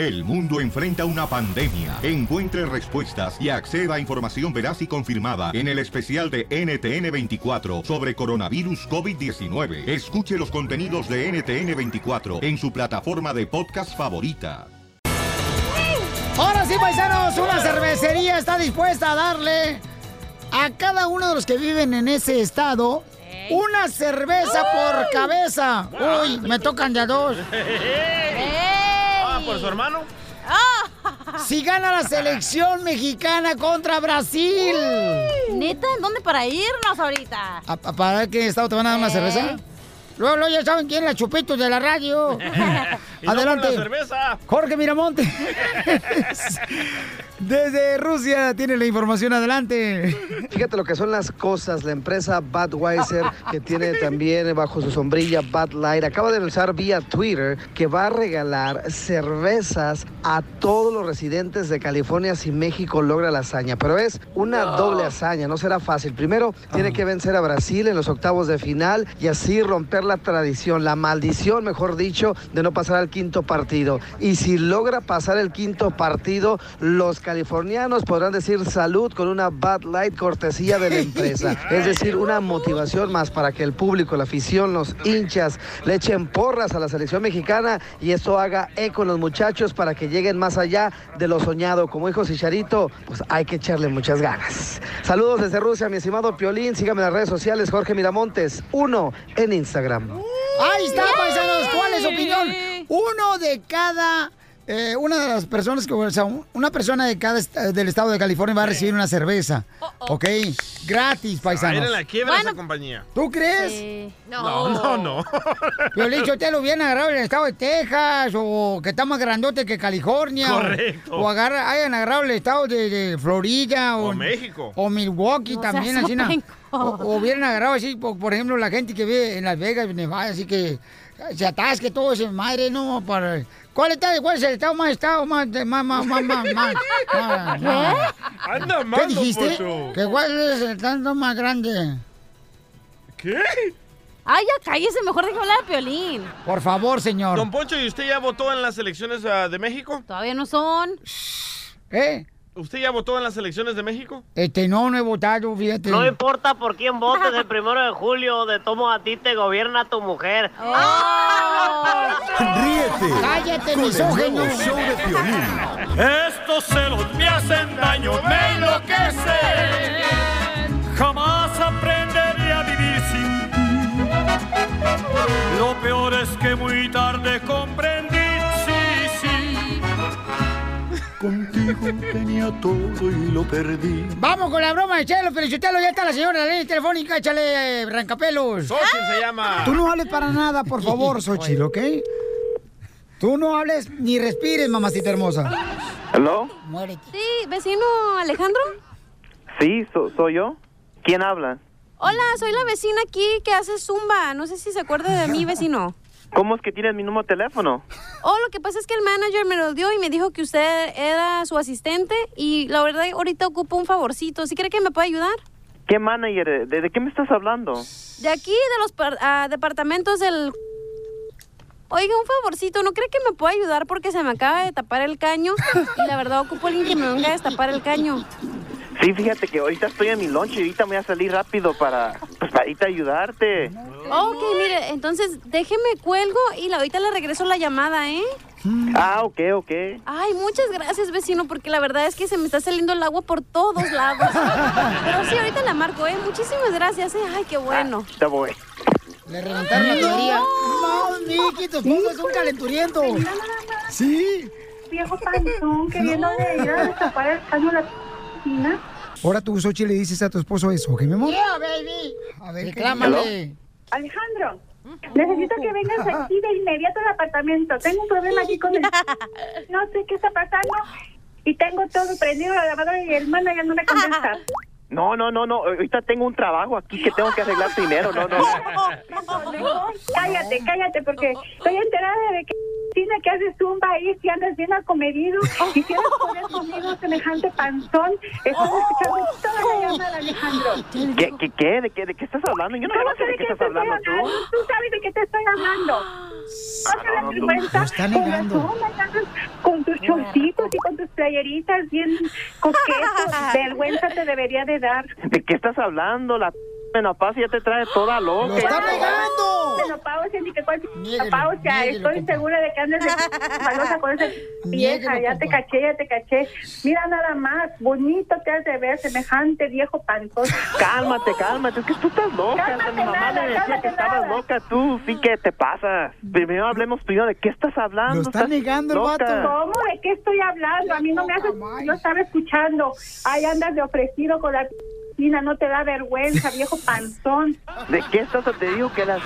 El mundo enfrenta una pandemia. Encuentre respuestas y acceda a información veraz y confirmada en el especial de NTN24 sobre coronavirus COVID-19. Escuche los contenidos de NTN24 en su plataforma de podcast favorita. Ahora sí, paisanos, una cervecería está dispuesta a darle a cada uno de los que viven en ese estado una cerveza por cabeza. Uy, me tocan ya dos. Ah, ¿por su hermano? Si gana la selección mexicana contra Brasil. ¿Neta? ¿En dónde para irnos ahorita? ¿A- a- ¿Para qué estado te van a dar una Eh. cerveza? Luego, luego ya saben quién es la chupitos de la radio. No Adelante. por la cerveza. Jorge Miramonte. Desde Rusia tiene la información adelante. Fíjate lo que son las cosas. La empresa Budweiser, que tiene también bajo su sombrilla Bud Light, acaba de anunciar vía Twitter que va a regalar cervezas a todos los residentes de California si México logra la hazaña. Pero es una doble hazaña, no será fácil. Primero, tiene que vencer a Brasil en los octavos de final y así romper la tradición, la maldición, mejor dicho, de no pasar al quinto partido. Y si logra pasar el quinto partido, los californianos podrán decir salud con una Bud Light cortesía de la empresa. Es decir, una motivación más para que el público, la afición, los hinchas le echen porras a la selección mexicana y eso haga eco en los muchachos para que lleguen más allá de lo soñado. Como dijo Chicharito, pues hay que echarle muchas ganas. Saludos desde Rusia, mi estimado Piolín. Sígame en las redes sociales, Jorge Miramontes, uno en Instagram. Ahí está, paisanos. ¿Cuál es su opinión? Uno de cada. Eh, una de las personas que, o sea, un- una persona de cada est- del estado de California va a recibir una cerveza. ¿Ok? Gratis, paisanos. la quiebra esa compañía. ¿Tú crees? No, no, no. Violín, te lo hubieran agarrado en el estado de Texas o que está más grandote que California. o- Correcto. O, agarra, hayan agarrado el estado de, de Florida. O, O México. O Milwaukee No también, así. O, o hubieran agarrado así, por, por ejemplo, la gente que vive en Las Vegas, Nevada, así que se atasque todo ese madre, ¿no? Para... ¿Cuál, está, ¿Cuál es el estado más estado más, más, más, más, más, más, más- más- Anda ¿Qué mal, don dijiste? Poncho. ¿Que cuál es el estado más grande? ¿Qué? Ay, ya cállese, mejor deje hablar a Piolín. Por favor, señor. Don Poncho, ¿y usted ya votó en las elecciones ah, de México? Todavía no son. ¿Eh? ¿Usted ya votó en las elecciones de México? Este, no, no he votado, fíjate. No importa por quién votes el primero de julio, de tomo a ti te gobierna tu mujer. Ríete ¡Cállate, con el nuevo show de Piolín. Estos celos me hacen daño, me enloquecen. Jamás aprenderé a vivir sin ti. Lo peor es que muy tarde comprendí, sí, sí. Contigo tenía todo y lo perdí. Vamos con la broma de Chelo, Felicitelo, ya está la señora en la línea telefónica, échale, rancapelos. Xochitl se llama. Tú no hables para nada, por favor, Xochitl, ¿ok? Tú no hables ni respires, mamacita hermosa. ¿Aló? Muérete. Sí, vecino Alejandro. Sí, so- soy yo. ¿Quién habla? Hola, soy la vecina aquí que hace zumba. No sé si se acuerda de mí, vecino. ¿Cómo es que tienes mi número de teléfono? Oh, lo que pasa es que el manager me lo dio y me dijo que usted era su asistente y la verdad ahorita ocupo un favorcito. ¿Sí cree que me puede ayudar? ¿Qué manager? ¿De, de qué me estás hablando? De aquí, de los ah, departamentos del... Oiga, un favorcito, ¿no cree que me puede ayudar porque se me acaba de tapar el caño? Y la verdad ocupo alguien que me venga a destapar el caño. Sí, fíjate que ahorita estoy en mi lunch y ahorita me voy a salir rápido para, pues, para irte a ayudarte. Ok, mire, entonces déjeme cuelgo y la- ahorita le regreso la llamada, ¿eh? Ah, ok, ok. Ay, muchas gracias, vecino, porque la verdad es que se me está saliendo el agua por todos lados. Pero sí, ahorita la marco, ¿eh? Muchísimas gracias, ¿eh? Ay, qué bueno. Te voy. Le reventaron la tubería. No, Miki, tu esposo es un calenturiento. Sí. Viejo panzón queriendo de ir a destapar el caño de la piscina. Ahora tú, Xochitl, le dices a tu esposo eso, ¿ok, mi amor? Yeah, baby. A ver, reclámale. Alejandro, necesito que vengas aquí de inmediato al apartamento. Tengo un problema aquí con el... No sé qué está pasando. Y tengo todo prendido la lavadora y el manager no me contesta. No, no, no, no. Ahorita tengo un trabajo aquí que tengo que arreglar primero. No, no. Cállate, cállate, porque estoy enterada de que Tina que haces zumba ahí, si andas bien acomedido, quisieras poder conmigo semejante panzón. Estoy escuchando toda la llamada, Alejandro. ¿Qué, qué, qué? ¿De qué, de qué estás hablando? Yo no, yo ¿Cómo no sé de qué estás hablando tú. Tú sabes de qué te estoy hablando. Vergüenza está con la y andas con tus chorcitos y con tus playeritas bien coquetos. Vergüenza te debería de dar. ¿De qué estás hablando? La menopausia ya te trae toda loca. ¡Lo está negando! Menopausia, ni que cuál menopausia. Estoy compa. segura de que andas de malosa con esa vieja. Ya te caché, ya te caché. Mira nada más, bonito te has de ver, semejante viejo panzón. Cálmate, cálmate, es que tú estás loca. Cálmate Mi mamá nada, me decía cálmate que estabas nada. loca, tú sí que te pasas. Primero hablemos primero de qué estás hablando. Lo está Estás negando el loca. vato. ¿Cómo? ¿De qué estoy hablando? A mí no me haces, yo estaba escuchando. Ahí andas de ofrecido con la piscina, no te da vergüenza, viejo panzón. ¿De qué estás? Te digo que la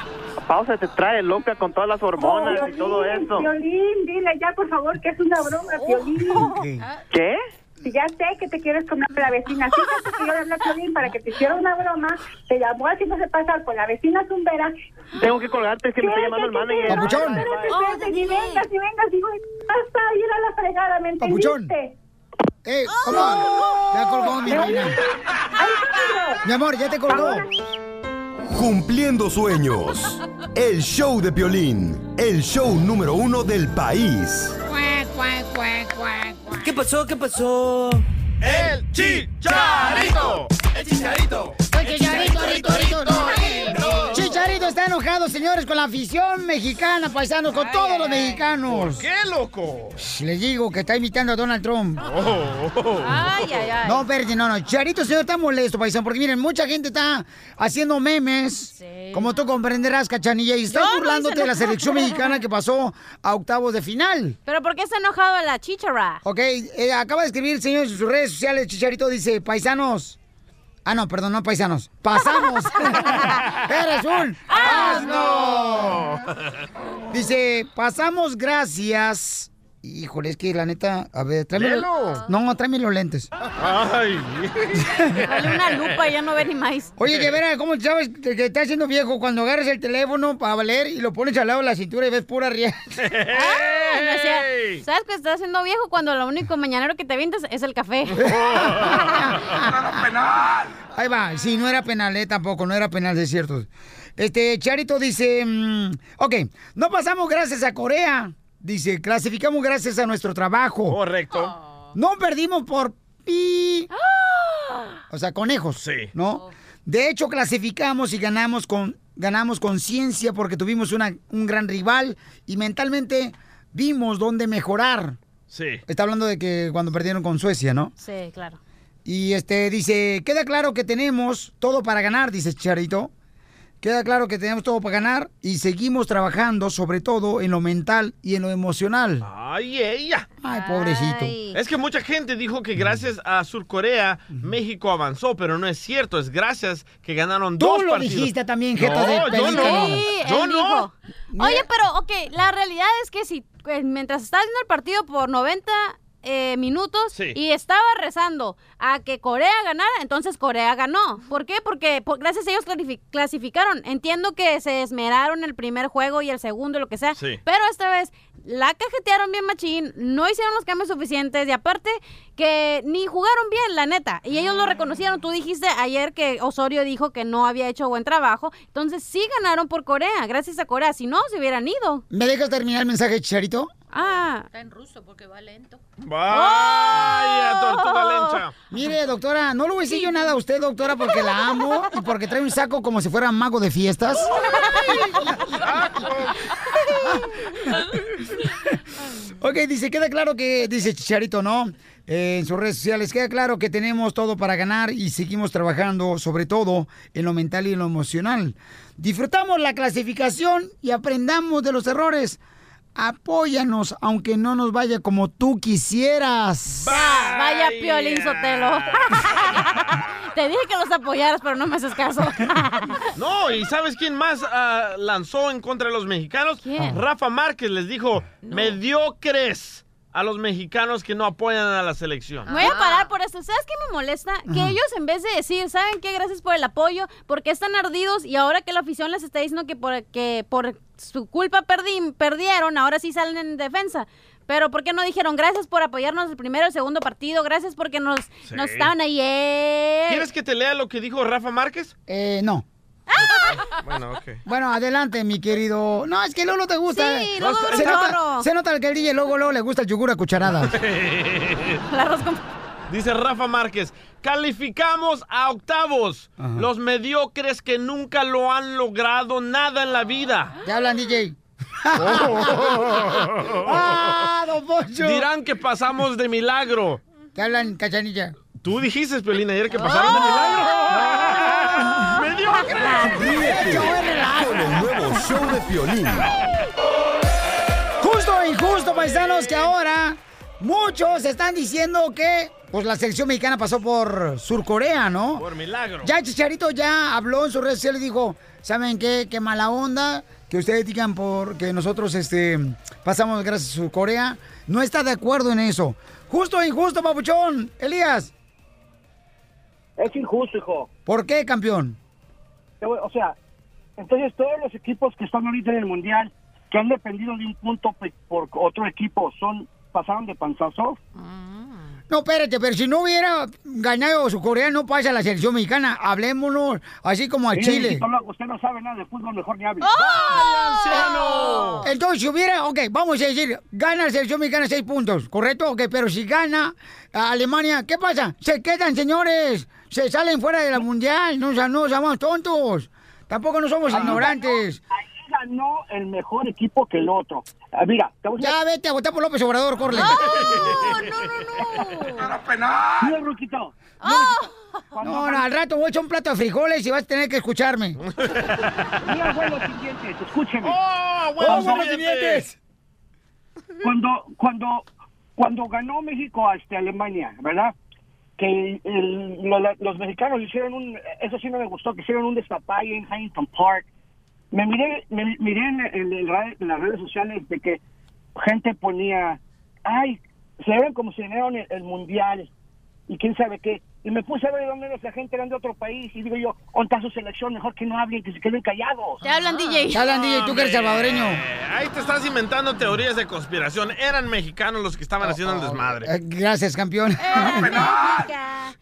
pausa te trae loca con todas las hormonas Oh, y todo eso. Piolín, dile ya por favor que es una broma, Piolín. ¿Qué? Si ya sé que te quieres comer a la vecina, fíjate que yo le hablé a Piolín para que te hiciera una broma, te llamó haciéndose pasar por la vecina zumbera. Tengo que colgarte, es que me está ¿Qué, llamando el manager. Papuchón. Espérate, Oh, espérate, ni vengas, ni vengas, digo, hasta ir a la fregada, ¿me Papuchón. ¡Eh, ¿cómo? Ya colgó mi reina. Mi amor, ya te colgó. Cumpliendo sueños. El show de Piolín. El show número uno del país. ¿Qué pasó? ¿Qué pasó? ¡El chicharito! ¡El chicharito! Chicharito, rito, rito, rito. Chicharito está enojado, señores, con la afición mexicana, paisanos, con todos los mexicanos. ¿Qué, loco? Les digo que está imitando a Donald Trump. Oh, oh. Ay, ay, ay. No, espérate, no, no. Chicharito, señor, está molesto, paisano, porque miren, mucha gente está haciendo memes, como tú comprenderás, cachanilla, y está Yo burlándote de la selección mexicana que pasó a octavos de final. ¿Pero por qué está enojado la chichara? Ok, eh, acaba de escribir, señor, en sus redes sociales, Chicharito dice, paisanos. Ah, no, perdón, no paisanos. Pasamos. Eres un asno. Dice, pasamos gracias. Híjole, es que la neta, a ver, tráeme. Léelo. No, tráeme los lentes. Ay. Dale una lupa, ya no ve ni más. Oye, que verá, ¿cómo sabes que que estás haciendo viejo cuando agarras el teléfono para valer y lo pones al lado de la cintura y ves pura rienda? Ah, no decía, ¿Sabes que estás haciendo viejo cuando lo único mañanero que te vienes es el café? Ahí va, sí, no era penal, eh, tampoco, no era penal, es cierto. Este, Charito dice, mm, ok, no pasamos gracias a Corea. Dice, clasificamos gracias a nuestro trabajo. Correcto. No perdimos por pi. O sea, conejos. Sí. ¿No? De hecho, clasificamos y ganamos con ganamos conciencia porque tuvimos una- un gran rival y mentalmente vimos dónde mejorar. Sí. Está hablando de que cuando perdieron con Suecia, ¿no? Sí, claro. Y este dice, queda claro que tenemos todo para ganar, dice Charito. Queda claro que tenemos todo para ganar y seguimos trabajando sobre todo en lo mental y en lo emocional. Ay, ella. Ay, pobrecito. Es que mucha gente dijo que gracias a Surcorea México avanzó, pero no es cierto. Es gracias que ganaron Tú dos lo partidos. dijiste también, jeta no, de yo no. Sí, Yo no. dijo. Oye, pero, ok, la realidad es que si eh, mientras estaba haciendo el partido por 90 eh, minutos Sí. y estaba rezando a que Corea ganara, entonces Corea ganó. ¿Por qué? Porque por- gracias a ellos clasificaron. Entiendo que se esmeraron el primer juego y el segundo, lo que sea, Sí. pero esta vez la cajetearon bien machín, no hicieron los cambios suficientes y aparte que ni jugaron bien, la neta. Y ellos lo reconocieron. Tú dijiste ayer que Osorio dijo que no había hecho buen trabajo. Entonces sí ganaron por Corea, gracias a Corea. Si no, se hubieran ido. ¿Me dejas terminar el mensaje, Charito? Ah. Está en ruso porque va lento. Vaya, tortuga lencha. Mire, doctora, no le voy a decir yo nada a usted, doctora, porque la amo y porque trae un saco como si fuera mago de fiestas. ok, dice, queda claro que, dice Chicharito, ¿no? Eh, en sus redes sociales, queda claro que tenemos todo para ganar y seguimos trabajando, sobre todo en lo mental y en lo emocional. Disfrutamos la clasificación y aprendamos de los errores. Apóyanos, aunque no nos vaya como tú quisieras. Vaya Piolín Sotelo. Te dije que los apoyaras, pero no me haces caso. No, ¿y sabes quién más ah, lanzó en contra de los mexicanos? ¿Quién? Rafa Márquez les dijo, mediocres a los mexicanos que no apoyan a la selección. Me voy a parar por esto. ¿Sabes qué me molesta? Que Ajá. ellos en vez de decir, ¿saben qué? Gracias por el apoyo, porque están ardidos y ahora que la afición les está diciendo que por, que por su culpa perdí, perdieron, ahora sí salen en defensa. Pero ¿por qué no dijeron gracias por apoyarnos el primero y el segundo partido? Gracias porque nos, Sí. nos estaban ahí. eh". ¿Quieres que te lea lo que dijo Rafa Márquez? Eh, no. Bueno, ok. Bueno, adelante, mi querido. No, es que Lolo te gusta. Sí, eh. Lolo se, nota, se nota que el DJ luego, luego le gusta el yogur a cucharadas. Dice Rafa Márquez, calificamos a octavos. Los mediocres que nunca lo han logrado nada en la vida. Ya hablan, DJ. ¡Ah, don Poncho! Dirán que pasamos de milagro. ¿Qué hablan, cachanilla? Tú dijiste, Pelín, ayer que pasaron de milagro. Ríete con el nuevo show de Piolín. Justo e injusto, paisanos, que ahora muchos están diciendo que pues la selección mexicana pasó por Surcorea, ¿no? Por milagro. Ya Chicharito ya habló en sus redes sociales y dijo, ¿saben qué? Qué mala onda que ustedes digan por que nosotros este pasamos gracias a Surcorea. No está de acuerdo en eso. Justo e injusto, papuchón. Elías. Es injusto, hijo. ¿Por qué, campeón? O sea, entonces todos los equipos que están ahorita en el Mundial, que han dependido de un punto por otro equipo, son pasaron de panzazo. No, espérate, pero si no hubiera ganado su Corea, no pasa a la selección mexicana. Hablémonos así como a Sí, Chile. usted no sabe nada de fútbol, mejor ni hable. ¡Oh! Entonces, si hubiera, ok, vamos a decir, gana la selección mexicana seis puntos, ¿correcto? Ok, pero si gana a Alemania, ¿qué pasa? Se quedan, señores, se salen fuera de la mundial, no, o sea, no somos tontos, tampoco no somos Ahí ignorantes. Ganó el mejor equipo que el otro. Ah, mira, te voy a Ya vete a votar por López Obrador, corre. Mira, Ruquito. No, no, al rato voy a echar un plato de frijoles y vas a tener que escucharme. Mira, abuelos siguientes, escúcheme. ¡Oh, abuelos siguientes! Cuando, cuando, cuando ganó México a este, Alemania, ¿verdad? Que el- lo- la- los mexicanos hicieron un, eso sí no me gustó, que hicieron un destapalle en Huntington Park. Me miré, me miré en, en el ra- en las redes sociales de que gente ponía, ay, se ven como si ganaron el, el mundial y quién sabe qué. Y me puse a ver de dónde era esa gente, eran de otro país. Y digo yo, ¿dónde está su selección? Mejor que no hablen, que se queden callados. Te hablan, DJ. Te hablan, DJ, tú que eres salvadoreño. Ahí te estás inventando teorías de conspiración. Eran mexicanos los que estaban haciendo el desmadre. Eh, gracias, campeón.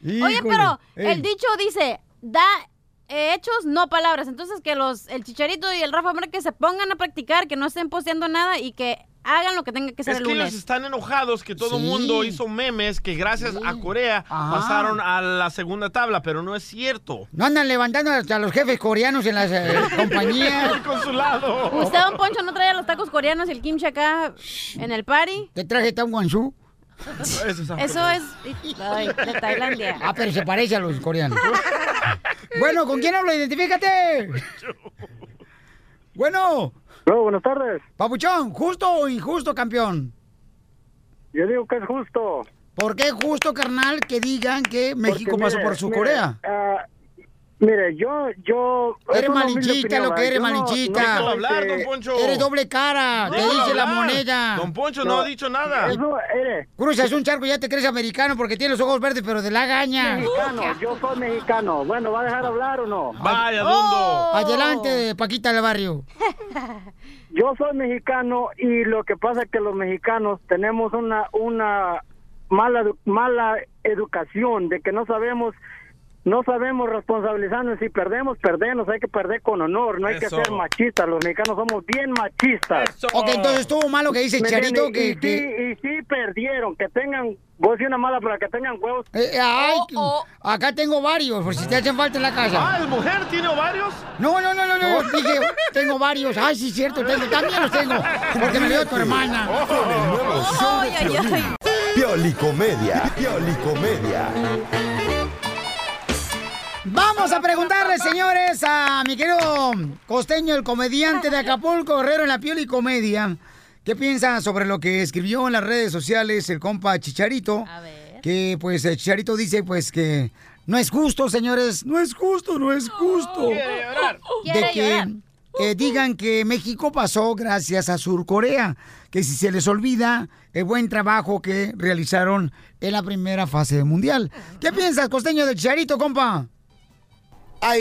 Oye, pero Ey. el dicho dice, da hechos, no palabras. Entonces que los el Chicharito y el Rafa Márquez se pongan a practicar, que no estén posteando nada y que hagan lo que tenga que ser Es el que ellos están enojados que todo el Sí. mundo hizo memes que gracias a Corea Ajá. pasaron a la segunda tabla, pero no es cierto. No andan levantando hasta los jefes coreanos en las eh, compañías. El consulado. ¿Usted, don Poncho, no traía los tacos coreanos y el kimchi acá en el party? Te traje tan guanzú. Eso Eso es ay, de Tailandia. Ah, pero se parece a los coreanos. bueno, ¿con quién hablo? Identifícate. Bueno. buenas tardes. Papuchón, ¿justo o injusto, campeón? Yo digo que es justo. ¿Por qué justo, carnal, que digan que México Porque, pasó mire, por su mire, Corea? ah, mire, yo, yo... Eres malinchista, lo que eres, Yo no- malinchista. no soy hablar, don Poncho. Eres doble cara, te dice la moneda. Don Poncho no, ha dicho nada. Eso, eres Cruzas un charco y ya te crees americano porque tienes los ojos verdes, pero de la gaña. mexicano, yo soy mexicano. Bueno, ¿va a dejar hablar o no? Vaya, Dundo. Adelante, Paquita del barrio. Yo soy mexicano y lo que pasa es que los mexicanos tenemos una una mala mala educación de que no sabemos no sabemos responsabilizarnos si perdemos perdemos hay que perder con honor no hay Eso. que ser machistas los mexicanos somos bien machistas Ok, entonces estuvo malo que dice ¿Me Charito que... y, que- sí, y sí perdieron que tengan voy a decir una mala para que tengan huevos Eh, ay, acá tengo varios, por si te hacen falta en la casa. Ah, ¿el mujer tiene ovarios? No, no, no, no, no, dije, tengo varios. Ay, sí, cierto, tengo, también los tengo, porque me dio tu hermana. El nuevo show de ay. Piolicomedia. Piolicomedia. Vamos a preguntarle, señores, a mi querido costeño, el comediante de Acapulco, Guerrero en la Piel y Comedia. ¿Qué piensa sobre lo que escribió en las redes sociales el compa Chicharito? A ver. Que pues el Chicharito dice pues que no es justo, señores, no es justo, no es justo. Quiere llorar. de Quiere que llorar. eh, digan que México pasó gracias a Surcorea, que si se les olvida el buen trabajo que realizaron en la primera fase del mundial. ¿Qué piensas, costeño del Chicharito, compa? Ay,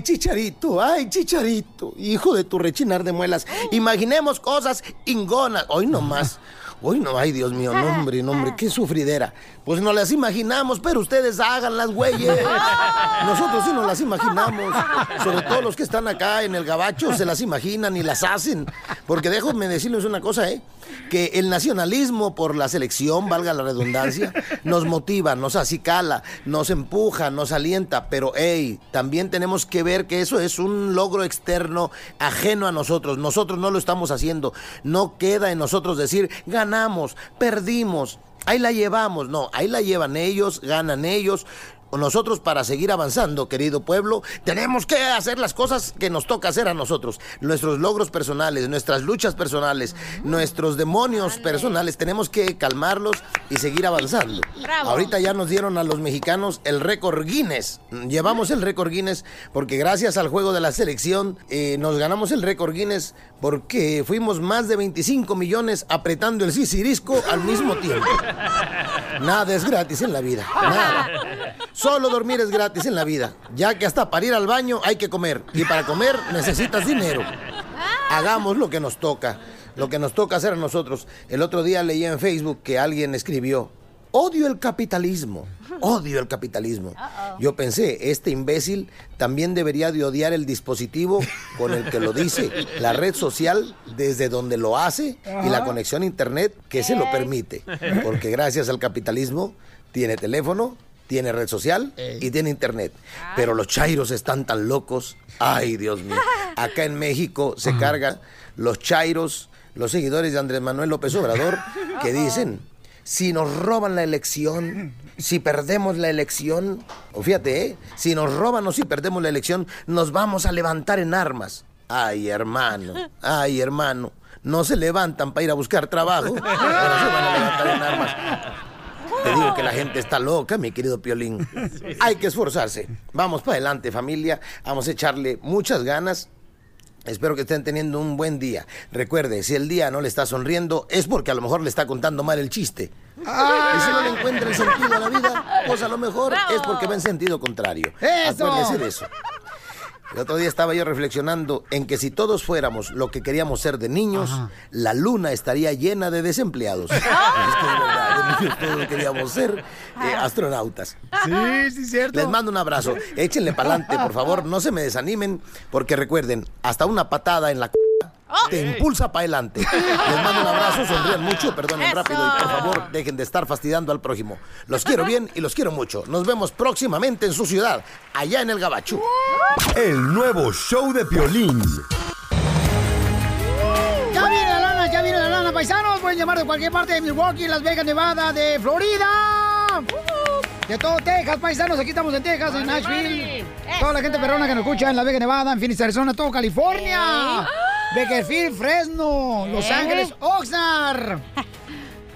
chicharito, ay, chicharito, hijo de tu rechinar de muelas. Imaginemos cosas ingonas. Hoy nomás. Uy, no, ay, Dios mío, no, hombre, no, hombre, qué sufridera. Pues no las imaginamos, pero ustedes háganlas, güeyes. Nosotros sí nos las imaginamos. Sobre todo los que están acá en el gabacho se las imaginan y las hacen. Porque déjenme decirles una cosa, ¿eh? Que el nacionalismo por la selección, valga la redundancia, nos motiva, nos acicala, nos empuja, nos alienta. Pero, hey, también tenemos que ver que eso es un logro externo ajeno a nosotros. Nosotros no lo estamos haciendo. No queda en nosotros decir, ganamos, perdimos. Ahí la llevamos, no, ahí la llevan ellos, ganan ellos. Nosotros para seguir avanzando, querido pueblo, tenemos que hacer las cosas que nos toca hacer a nosotros. Nuestros logros personales, nuestras luchas personales, nuestros demonios personales, tenemos que calmarlos y seguir avanzando. Bravo. Ahorita ya nos dieron a los mexicanos el récord Guinness. Llevamos el récord Guinness porque gracias al juego de la selección eh, nos ganamos el récord Guinness porque fuimos más de 25 millones apretando el sisirisco al mismo tiempo. Nada es gratis en la vida. Nada. Solo dormir es gratis en la vida, ya que hasta para ir al baño hay que comer. Y para comer necesitas dinero. Hagamos lo que nos toca, lo que nos toca hacer a nosotros. El otro día leí en Facebook que alguien escribió, odio el capitalismo, odio el capitalismo. Yo pensé, este imbécil también debería de odiar el dispositivo con el que lo dice, la red social desde donde lo hace y la conexión a internet que se lo permite. Porque gracias al capitalismo tiene teléfono, tiene red social y tiene internet. Pero los chairos están tan locos. Ay, Dios mío. Acá en México se cargan los chairos, los seguidores de Andrés Manuel López Obrador, que dicen, si nos roban la elección, si perdemos la elección, o fíjate, ¿eh? si nos roban o si perdemos la elección, nos vamos a levantar en armas. Ay, hermano, ay, hermano, no se levantan para ir a buscar trabajo, ahora se van a levantar en armas. Te digo que la gente está loca, mi querido Piolín. Hay que esforzarse. Vamos para adelante, familia. Vamos a echarle muchas ganas. Espero que estén teniendo un buen día. Recuerde, si el día no le está sonriendo, es porque a lo mejor le está contando mal el chiste. Y si no le encuentra el sentido a la vida, pues a lo mejor es porque va en sentido contrario. ¡Eso! Acuérdese de eso. El otro día estaba yo reflexionando en que si todos fuéramos lo que queríamos ser de niños, la luna estaría llena de desempleados. Es que de verdad, de niños todos queríamos ser eh, astronautas. Sí, sí, cierto. Les mando un abrazo. Échenle pa'lante, por favor. No se me desanimen, porque recuerden, hasta una patada en la c te impulsa para adelante. Les mando un abrazo, sonrían mucho, perdonen Eso. rápido y por favor dejen de estar fastidiando al prójimo. Los quiero bien y los quiero mucho. Nos vemos próximamente en su ciudad, allá en el Gabacho. El nuevo show de Piolín. Ya viene la lana, ya viene la lana, paisanos. Pueden llamar de cualquier parte de Milwaukee, Las Vegas, Nevada, de Florida. De todo Texas, paisanos. Aquí estamos en Texas, en Nashville. Toda la gente perrona que nos escucha en Las Vegas, Nevada, en Phoenix, Arizona, todo California. Bakersfield, Fresno, Los. Ángeles, Oxnard.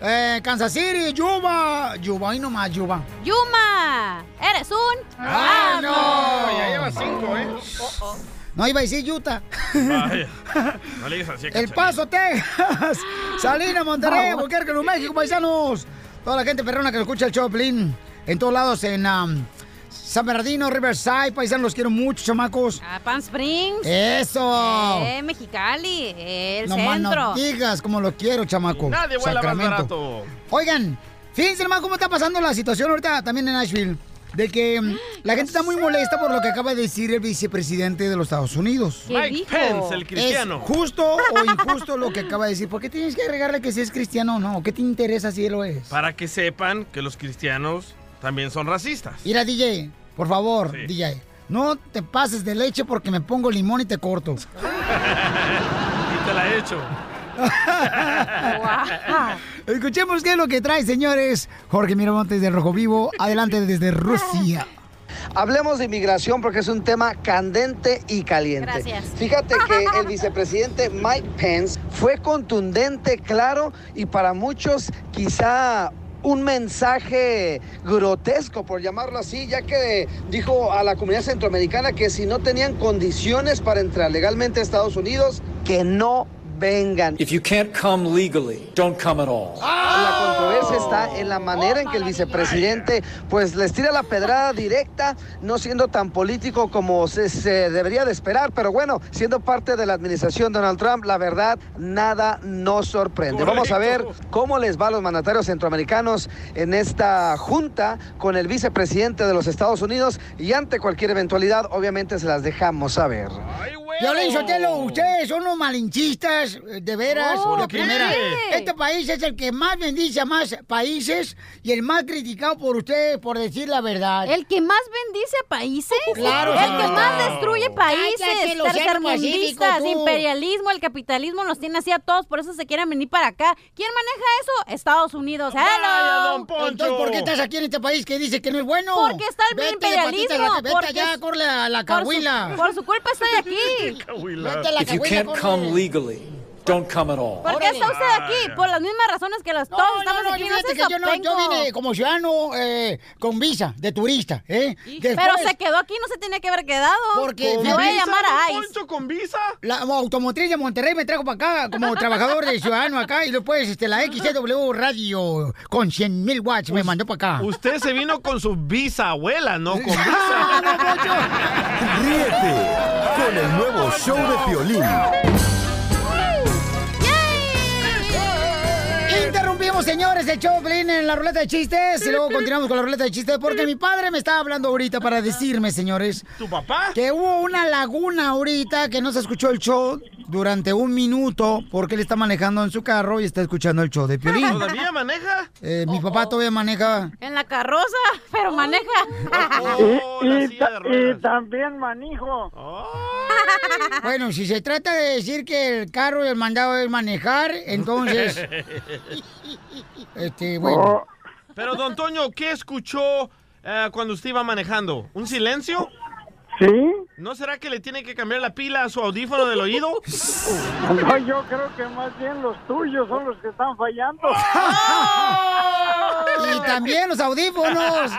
Eh, Kansas City, Yuba. Yuba, ahí nomás, Yuba. Yuma, eres un... ¡Ah, no! Ya lleva cinco, ¿eh? No iba a decir Utah. Vaya. No le digas así a El. Paso, Texas. Salina, Monterrey, Buquerque, Nuevo México, paisanos. Toda la gente perrona que escucha el Choplin. En todos lados, en um, San Bernardino, Riverside, paisanos, los quiero mucho, chamacos. A Pan Springs. ¡Eso! Eh, Mexicali, el no centro. no digas como lo quiero, chamaco. Nadie vuela más barato. Oigan, fíjense nomás cómo está pasando la situación ahorita también en Nashville. De que mm, la gente está muy molesta por lo que acaba de decir el vicepresidente de los Estados Unidos. ¿Qué Mike dijo? Pence, el cristiano. ¿Es justo o injusto lo que acaba de decir? ¿Por qué tienes que agregarle que si es cristiano o no? ¿Qué te interesa si él lo es? Para que sepan que los cristianos también son racistas. Mira, DJ, por favor, DJ. No te pases de leche porque me pongo limón y te corto. y te la he hecho. Escuchemos qué es lo que trae, señores. Jorge Miramontes de Rojo Vivo. Adelante desde Rusia. Hablemos de inmigración porque es un tema candente y caliente. Gracias. Fíjate que el vicepresidente Mike Pence fue contundente, claro y para muchos quizá un mensaje grotesco, por llamarlo así, ya que dijo a la comunidad centroamericana que si no tenían condiciones para entrar legalmente a Estados Unidos, que no vengan. If you can't come legally, don't come at all. La controversia está en la manera en que el vicepresidente pues les tira la pedrada directa, no siendo tan político como se, se debería de esperar, pero bueno, siendo parte de la administración Donald Trump, la verdad, nada nos sorprende. Vamos a ver cómo les va a los mandatarios centroamericanos en esta junta con el vicepresidente de los Estados Unidos y ante cualquier eventualidad, obviamente se las dejamos saber. Violín Sotelo, ustedes son unos malinchistas, eh, de veras, ¿Por de qué? primera. Este país es el que más bendice a más países y el más criticado por ustedes por decir la verdad. ¿El que más bendice a países? Claro, El que más destruye países, tercermundistas, imperialismo, el capitalismo nos tiene así a todos, por eso se quieren venir para acá. ¿Quién maneja eso? Estados Unidos. Hello. Entonces, ¿por qué estás aquí en este país que dice que no es bueno? Porque está el Vete, imperialismo. patita, vete porque allá, corre a la por su- cahuila. Por su culpa estoy aquí. Vete a la If you cahuila, can't come legally, don't come at all. ¿Por qué está usted aquí? Por las mismas razones que todos No, estamos no, no, aquí. yo, No que yo, no, yo vine como ciudadano eh, con visa de turista, ¿eh? Pero se quedó aquí, no se tenía que haber quedado. Porque me voy a llamar a ICE. con visa? La automotriz de Monterrey me trajo para acá como trabajador de ciudadano acá y después este, la XCW Radio con 100 mil watts me mandó para acá. Usted se vino con su bisabuela, no con visa. Ríete con el nuevo show de Piolín. Señores, el show en la ruleta de chistes y luego continuamos con la ruleta de chistes porque mi padre me estaba hablando ahorita para decirme, señores, ¿Tu papá? que hubo una laguna ahorita que no se escuchó el show durante un minuto porque él está manejando en su carro y está escuchando el show de Piolín. ¿Todavía maneja? Eh, mi papá todavía maneja. En la carroza, pero maneja. Oh, y, ta- y también manijo. Bueno, si se trata de decir que el carro y el mandado es manejar, entonces, este, bueno. Pero, don Toño, ¿qué escuchó eh, cuando usted iba manejando? ¿Un silencio? ¿Sí? ¿No será que le tiene que cambiar la pila a su audífono del oído? No, yo creo que más bien los tuyos son los que están fallando. Y también los audífonos.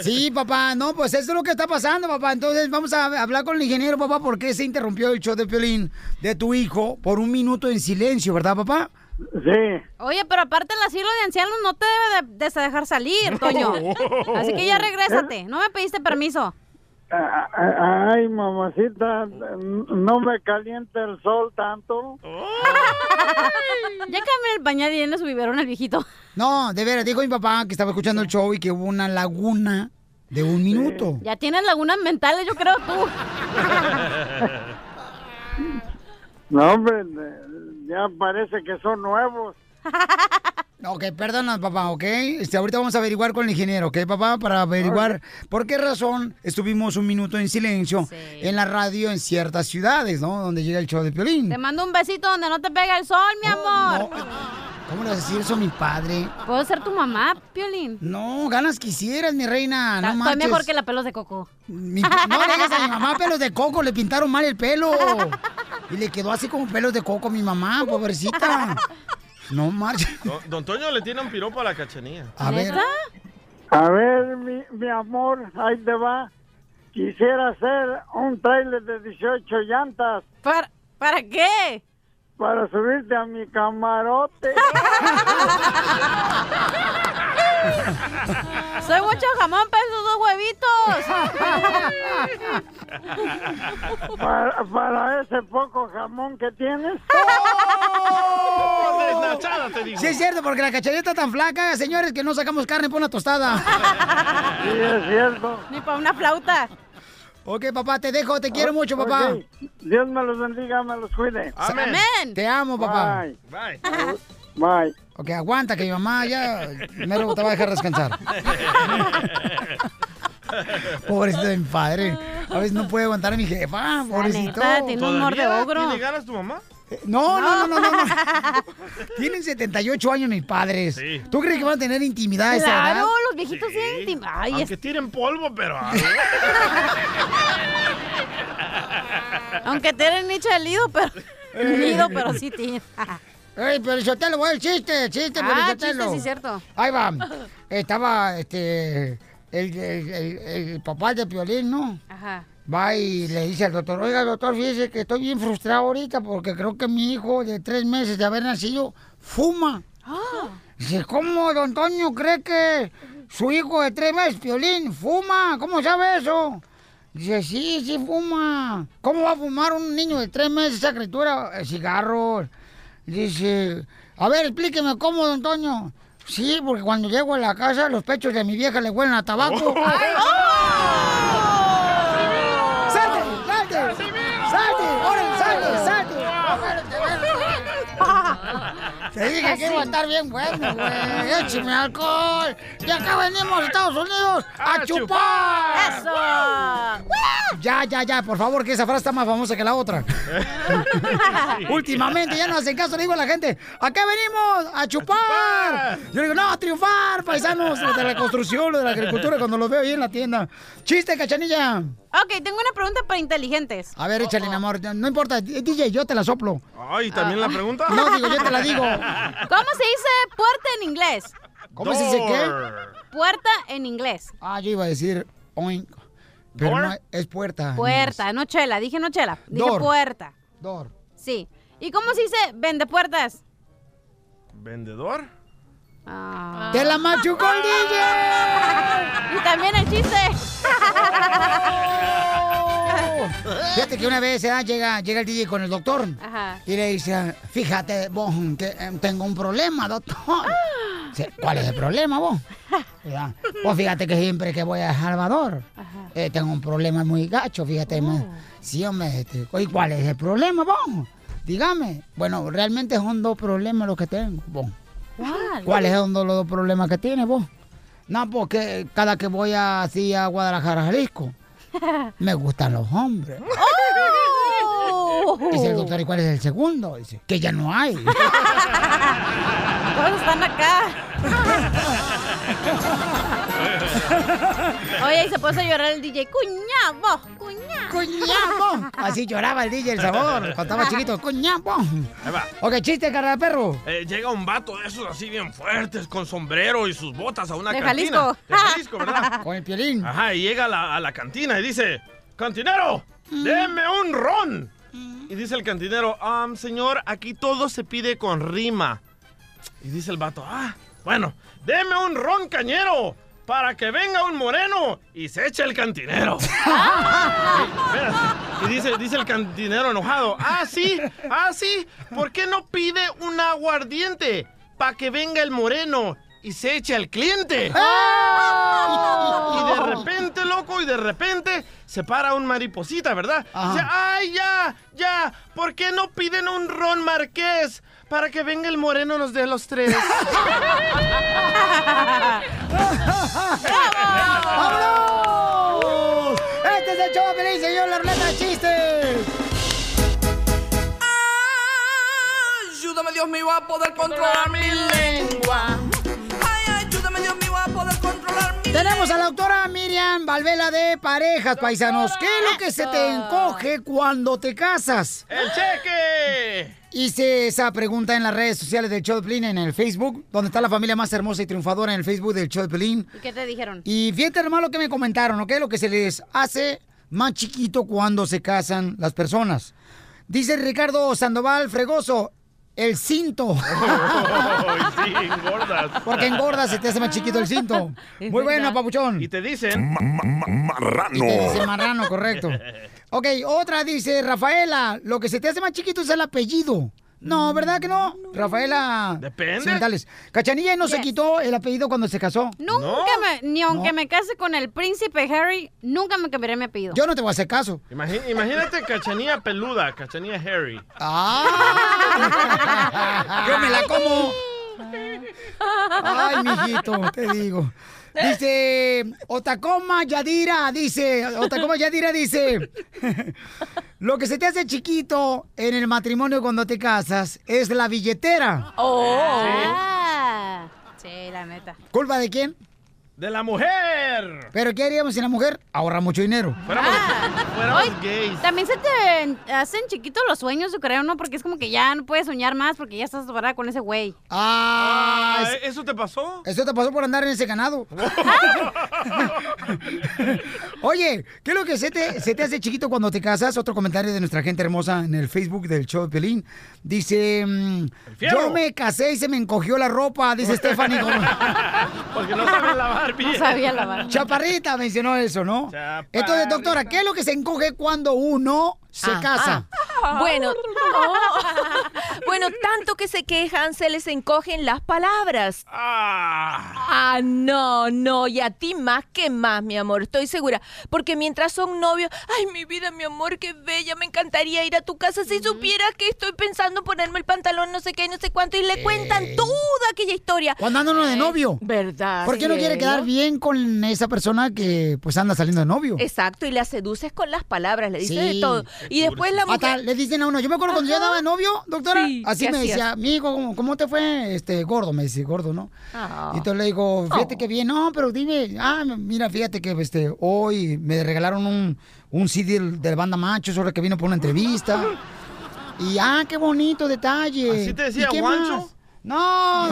Sí, papá, no, pues eso es lo que está pasando, papá. Entonces vamos a hablar con el ingeniero, papá, por qué se interrumpió el show de Piolín de tu hijo por un minuto en silencio, ¿verdad, papá? Sí. Oye, pero aparte el asilo de ancianos no te debe de, de dejar salir, Toño. Así que ya regrésate. No me pediste permiso. Ay, mamacita, no me calienta el sol tanto. Ya cambié el pañal y viene su biberón el viejito. No, de veras, dijo mi papá que estaba escuchando el show y que hubo una laguna de un minuto. Ya tienes lagunas mentales, yo creo tú. No, hombre, ya parece que son nuevos. Ok, perdona, papá, ¿ok? Este, ahorita vamos a averiguar con el ingeniero, ¿ok, papá? Para averiguar por qué razón estuvimos un minuto en silencio en la radio en ciertas ciudades, ¿no? Donde llega el show de Piolín. Te mando un besito donde no te pega el sol, mi amor. ¿Cómo le vas a decir eso a mi padre? ¿Puedo ser tu mamá, Piolín? No, ganas quisieras, mi reina, no Estoy mejor que la pelos de coco. Mi- no le digas a mi mamá pelos de coco, le pintaron mal el pelo. Y le quedó así como pelos de coco a mi mamá, pobrecita. No marches. Don, don Toño le tiene un piropo a la cachanilla. A ver. A ver, mi, mi amor, ahí te va. Quisiera hacer un trailer de 18 llantas. ¿Para, ¿para qué? Para subirte a mi camarote. Soy mucho jamón para esos dos huevitos. para, para ese poco jamón que tienes. Desnachada, te digo. Sí, es cierto, porque la cacharilla está tan flaca, señores, que no sacamos carne por una tostada. Sí, es cierto. Ni para una flauta. Ok, papá, te dejo, te quiero mucho, papá. Dios me los bendiga, me los cuide. Amén. Te amo, papá. Bye. Bye. Bye. Ok, aguanta que mi mamá ya mero te va a dejar descansar. Pobrecito de mi padre. A veces no puede aguantar a mi jefa, pobrecito. tiene un humor de ¿Todavía ogro. ¿Tiene ganas tu mamá? No, no, no, no, no. no. Tienen 78 años mis padres. Sí. ¿Tú crees que van a tener intimidad a esa edad? Claro, los viejitos tienen intim- Ay, Aunque es- tiren polvo, pero... aunque tienen nicho de nido, pero... Nido, pero sí tiene. Ey, pero yo te lo voy el chiste, chiste, Ah, Piolichotelo. chiste, sí, cierto. Ahí va. Estaba, este, el, el- el- el papá de Piolín, ¿no? Ajá. Va y le dice al doctor, oiga doctor, fíjese que estoy bien frustrado ahorita porque creo que mi hijo de tres meses de haber nacido fuma. Dice, ¿cómo don Antonio cree que su hijo de tres meses, Piolín, fuma? ¿Cómo sabe eso? Dice, sí, sí fuma. ¿Cómo va a fumar un niño de tres meses esa criatura eh, cigarros? Dice, a ver, explíqueme cómo, don Antonio. Sí, porque cuando llego a la casa, los pechos de mi vieja le huelen a tabaco. ¡Salte! Te dije que iba a estar bien bueno, güey. Écheme alcohol. Y acá venimos a Estados Unidos a, chupar. ¡Eso! Ya, ya, ya, por favor, que esa frase está más famosa que la otra. Últimamente ya no hacen caso, le digo a la gente, acá venimos a chupar. Yo digo, no, a triunfar, paisanos, los de la construcción, los de la agricultura, cuando los veo ahí en la tienda. Chiste, cachanilla. Ok, tengo una pregunta para inteligentes. A ver, échale, mi amor. No importa, DJ, yo te la soplo. Ay, ¿también la pregunta? No, digo, yo te la digo. ¿Cómo se dice puerta en inglés? ¿Cómo se dice qué? Puerta en inglés. Ah, yo iba a decir oink. Pero ¿Door? no, es puerta. Puerta, no chela. Dije no chela. Dije Door. puerta. Door. Sí. ¿Y cómo se dice vende puertas? ¿Vendedor? Ah. ¡Te la machucó el DJ! Y también el chiste. Fíjate que una vez ¿eh? llega, llega el DJ con el doctor Ajá. y le dice, fíjate vos que eh, tengo un problema, doctor. Dice, ¿Cuál es el problema vos? Ya. Pues fíjate que siempre que voy a Salvador eh, tengo un problema muy gacho, fíjate. me- Sí, hombre, este, ¿y cuál es el problema vos? Dígame. Bueno, realmente son dos problemas los que tengo vos. ¿Cuál? ¿Cuáles son los dos problemas que tiene vos? No, porque cada que voy así a Guadalajara, Jalisco, me gustan los hombres. ¡Oh! Dice el doctor, ¿y cuál es el segundo? Dice, que ya no hay. Todos están acá. Oye, y se puso a llorar el DJ. ¡Cuñado! ¡Cuñado! ¡Cuñado! Así lloraba el DJ El Sabor cuando estaba chiquito. ¡Cuñado! Ahí va. Ok, chiste, cara de perro. Eh, llega un vato de esos así bien fuertes, con sombrero y sus botas a una De cantina. Jalisco. De Jalisco, ¿verdad? Con el piolín. Ajá, y llega a la, a la cantina y dice, cantinero, deme un ron. Y dice el cantinero, "Ah, señor, aquí todo se pide con rima. Y dice el vato, ah, bueno, deme un ron cañero para que venga un moreno y se eche el cantinero. Y dice, dice el cantinero enojado, ah, sí, ah, sí, ¿por qué no pide un aguardiente para que venga el moreno y se eche al cliente? Y de repente, loco, y de repente se para un mariposita, ¿verdad? Dice, ay, ya, ya, ¿por qué no piden un ron marqués para que venga el moreno nos dé los tres? ¡Vámonos! Este es el show que le dice yo la ruleta de chistes. Ayúdame, Dios mío, a poder controlar mi lengua. Ay, ayúdame, Dios mío, a poder controlar Tenemos a la doctora Miriam Valvela de Parejas, paisanos. ¿Qué es lo que se te encoge cuando te casas? ¡El cheque! Hice esa pregunta en las redes sociales del show de Pelín, en el Facebook, donde está la familia más hermosa y triunfadora en el Facebook del show de Pelín. ¿Y qué te dijeron? Y fíjate hermano lo que me comentaron, ¿ok? Lo que se les hace más chiquito cuando se casan las personas. Dice Ricardo Sandoval Fregoso, el cinto. sí, engordas. Porque engordas, se te hace más chiquito el cinto. Muy bueno, papuchón. Y te dicen... Y te dice marrano, correcto. Ok, otra dice Rafaela, lo que se te hace más chiquito es el apellido. No, ¿verdad que no? Rafaela. Depende. Cachanilla no se quitó el apellido cuando se casó. Nunca me, ni aunque me case con el príncipe Harry, nunca me cambiaré mi apellido. Yo no te voy a hacer caso. Imagínate cachanilla peluda, cachanilla Harry. ¡Ah! Yo me la como. Ay, mijito, te digo. Dice Otacoma Yadira, dice, Otacoma Yadira dice, lo que se te hace chiquito en el matrimonio cuando te casas es la billetera. Oh. Sí, la neta. ¿Culpa de quién? De la mujer. ¿Pero qué haríamos sin la mujer? Ahorra mucho dinero. Fuéramos Ay, gays. También se te hacen chiquitos los sueños, yo creo, ¿no? Porque es como que ya no puedes soñar más porque ya estás ¿verdad? con ese güey. Ah, Ah, ¿Eso te pasó? Eso te pasó por andar en ese ganado. Oye, ¿qué es lo que se te, se te hace chiquito cuando te casas? Otro comentario de nuestra gente hermosa en el Facebook del show de Pelín. Dice, mm, yo me casé y se me encogió la ropa, dice Stephanie. Porque no saben lavar bien. Chaparrita mencionó eso, ¿no? Entonces, doctora, ¿qué es lo que se encoge cuando uno se Ah, casa? ah. Bueno, bueno, tanto que se quejan, se les encogen las palabras. Ah, no, no, y a ti más que más, mi amor, estoy segura. Porque mientras son novios, ay, mi vida, mi amor, qué bella, me encantaría ir a tu casa si supieras que estoy pensando ponerme el pantalón, no sé qué, no sé cuánto, y le cuentan toda aquella historia. Cuando anda uno de novio. ¿Verdad? ¿Por qué no quiere quedar bien con esa persona que pues anda saliendo de novio? Exacto, y la seduces con las palabras, le dices Sí. de todo. Y después la Hasta mujer... le dicen a uno, yo me acuerdo cuando yo andaba de novio, doctora, Sí, así ¿qué me decía, amigo, ¿cómo, cómo te fue? Este, gordo, me decía, gordo, ¿no? Ah. Y entonces le digo, fíjate que bien, no, pero dime, ah, mira, fíjate que este, hoy me regalaron un, un CD del, del banda macho sobre que vino por una entrevista. Y, ah, qué bonito detalle. ¿Así te decía ¿Y qué Juancho? más? No,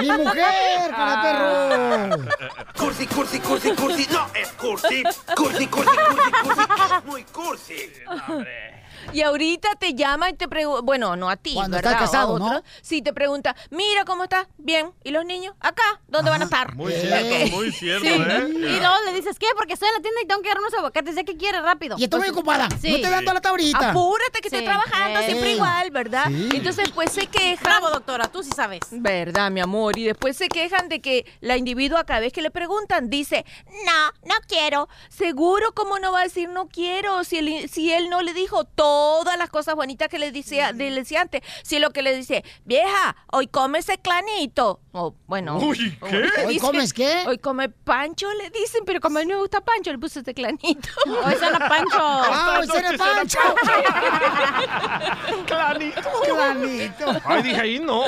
mi mujer, cara perro. Cursi, cursi, cursi, cursi. No, es cursi. Cursi, cursi, cursi, cursi. Es muy cursi. Y ahorita te llama y te pregunta, bueno, no a ti, Cuando ¿verdad? estás A casado, otro. ¿no? Sí, te pregunta, mira cómo estás, bien. ¿Y los niños? Acá, ¿dónde van a estar? Muy cierto, muy cierto, Sí. ¿eh? Y luego le dices, ¿qué? Porque estoy en la tienda y tengo que agarrar unos aguacates. ¿Ya qué quieres? Rápido. Y estoy muy ocupada, no te dan toda la tablita. Apúrate que estoy Sí. trabajando Sí. siempre igual, ¿verdad? Sí. Entonces, pues se quejan. Bravo, doctora, tú sí sabes. ¿Verdad, mi amor? Y después se quejan de que la individua cada vez que le preguntan dice, no, no quiero. Seguro, ¿cómo no va a decir no quiero? Si él, si él no le dijo todas las cosas bonitas que le decía, le decía antes. Si lo que le dice, vieja, hoy come ese clanito. O bueno. Uy, ¿qué? ¿Hoy dice, comes qué? Hoy come pancho, le dicen, pero como a mí no me gusta pancho, le puse ese clanito. Hoy cena Pancho. Ah, hoy Pancho. Clanito. Clanito. Ay, dije ahí no.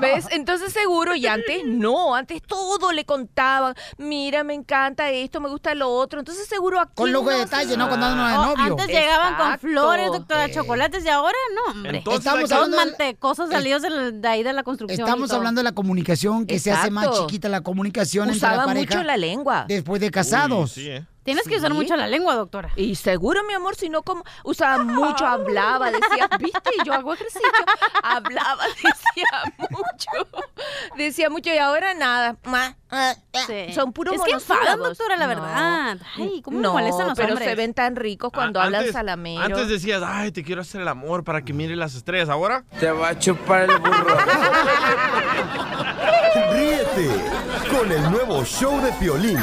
¿Ves? Entonces seguro, y antes no, antes todo le contaban. Mira, me encanta esto, me gusta lo otro. Entonces seguro aquí. Con lujo de detalle, ¿no? Cuando uno de Oh, novio. antes llegaban con Exacto. Chocolates y ahora no, hombre. Entonces, Estamos hablando de- mantecosos salidos de, de ahí de la construcción. Estamos hablando de la comunicación, que se hace más chiquita la comunicación entre la Usaba pareja mucho la lengua. después de casados. Uy, sí, ¿eh? Tienes que usar mucho la lengua, doctora. Y seguro, mi amor, si no, como usaba mucho, hablaba, decía, viste, yo hago ejercicio, hablaba, decía mucho, decía mucho y ahora nada, más, ah, ah, Sí. son puros Es que enfadan, monosílabos. doctora, la No. verdad. Ay, ¿cómo me no, molestan los pero hombres? se ven tan ricos cuando Ah, hablan antes- salamero. Antes decías, ay, te quiero hacer el amor para que mire las estrellas. Ahora, Te va a chupar el burro. Ríete con el nuevo show de Piolín.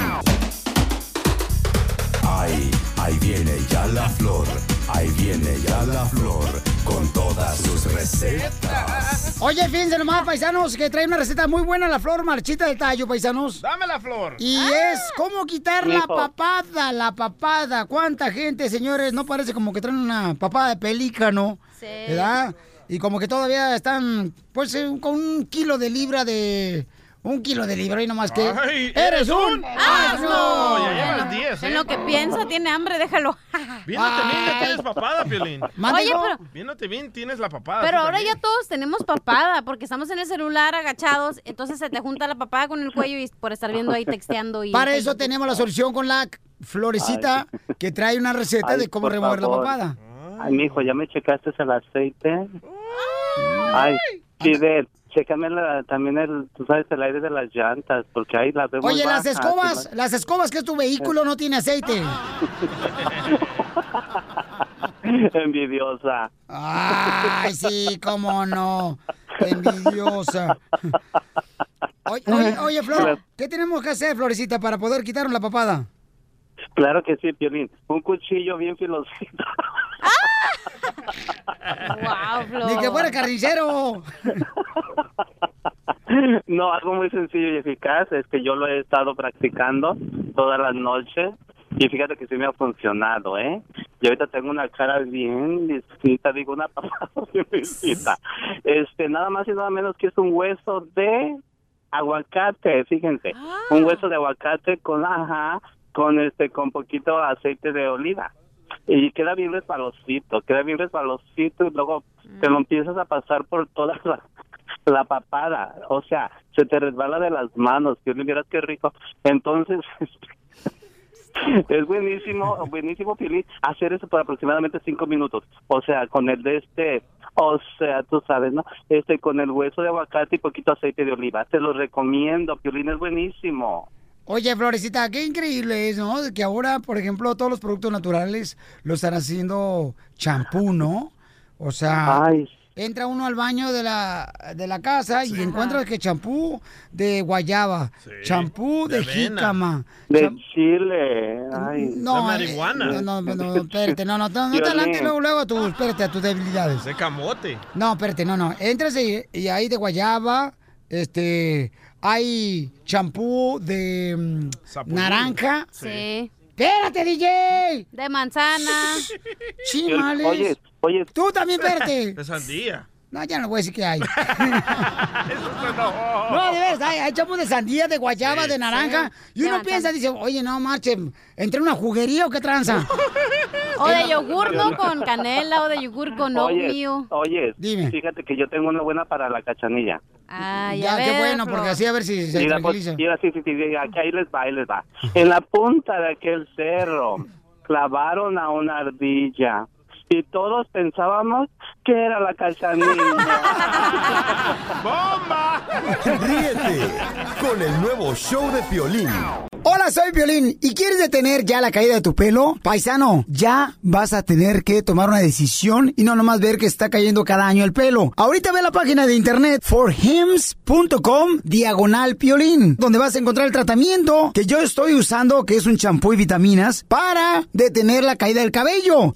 Ahí, viene ya la flor. Ahí viene ya la flor con todas sus recetas. Oye, fíjense nomás, paisanos, que trae una receta muy buena, la flor marchita del tallo, paisanos. dame la flor. Y es cómo quitar la papada, la papada. ¿Cuánta gente, señores? No parece como que traen una papada de pelícano, Sí. ¿verdad? Y como que todavía están, pues, eh, con un kilo de libra de... Un kilo de libra y nomás que... Ay, ¡Eres un asno! asno! Ya llevas 10, ¿eh? En lo que piensa, tiene hambre, déjalo. Viéndote bien, ya tienes papada, Piolín. Oye, pero, Viéndote bien, tienes la papada. pero ahora también. ya todos tenemos papada, porque estamos en el celular agachados, entonces se te junta la papada con el cuello y por estar viendo ahí texteando y... Para eso tenemos la solución con la florecita que trae una receta Ay, de cómo remover la papada. Ay, mijo, ¿ya me checaste el aceite? Ay, Fidel, chécame la- también el, tú sabes, el aire de las llantas, porque ahí las vemos Oye, las escobas, las escobas que es tu vehículo no tiene aceite. Envidiosa. Ay, sí, cómo no. Envidiosa. Oye, oye, oye, Flor, ¿qué tenemos que hacer, Florecita, para poder quitarnos la papada? Claro que sí, Piolín. Un cuchillo bien filosito. Wow, Flor. Ni que fuera carnicero. No, algo muy sencillo y eficaz es que yo lo he estado practicando todas las noches y fíjate que sí me ha funcionado, ¿eh? Y ahorita tengo una cara bien distinta, digo una papada bien distinta. Este, nada más y nada menos que es un hueso de aguacate, fíjense, un hueso de aguacate con, ajá, con este, con poquito aceite de oliva. Y queda bien resbalosito, queda bien resbalosito y luego te lo empiezas a pasar por toda la, la papada, o sea, se te resbala de las manos, que miras qué rico. Entonces, es buenísimo, buenísimo, Pili, hacer eso por aproximadamente cinco minutos. O sea, con el de este, o sea, tú sabes, ¿no? Este, con el hueso de aguacate y poquito aceite de oliva. Te lo recomiendo, Piolín, es buenísimo. Oye, Florecita, qué increíble es, ¿no? De Que ahora, por ejemplo, todos los productos naturales lo están haciendo champú, ¿no? O sea, Ay. entra uno al baño de la, de la casa y encuentra que champú de guayaba, champú de, de avena. jícama. De chile, ay. No, eh, No, no, no, espérate, no, no, no, no te adelantes luego, luego a tus, espérate, a tus debilidades. De camote. No, espérate, no, no. Entras y, y ahí de guayaba, este, hay champú de mm, naranja. Sí. Espérate, DJ. De manzana. Chimales. Oye, oye. Tú también, espérate. De sandía. No, ya no voy a decir que hay. Eso se enojó. No, de veras, hay, hay champú de sandía, de guayaba, de naranja. Y uno piensa, dice, oye, no, marche, ¿entré en una juguería o qué tranza? O de yogur, ¿no? Con canela o de yogur con Oye, oye, fíjate que yo tengo una buena para la cachanilla. Ay, Ya, a qué ver, bueno, porque así a ver si se Mira, pues, tranquiliza. mira, sí, sí, sí, aquí ahí les va, ahí les va. En la punta de aquel cerro clavaron a una ardilla y todos pensábamos que era la cachanilla. ¡Bomba! Ríete con el nuevo show de Piolín. Hola, soy Violín. ¿Y quieres detener ya la caída de tu pelo? Paisano, ya vas a tener que tomar una decisión y no nomás ver que está cayendo cada año el pelo. Ahorita ve la página de internet forhims.com diagonal piolín, donde vas a encontrar el tratamiento que yo estoy usando, que es un champú y vitaminas, para detener la caída del cabello.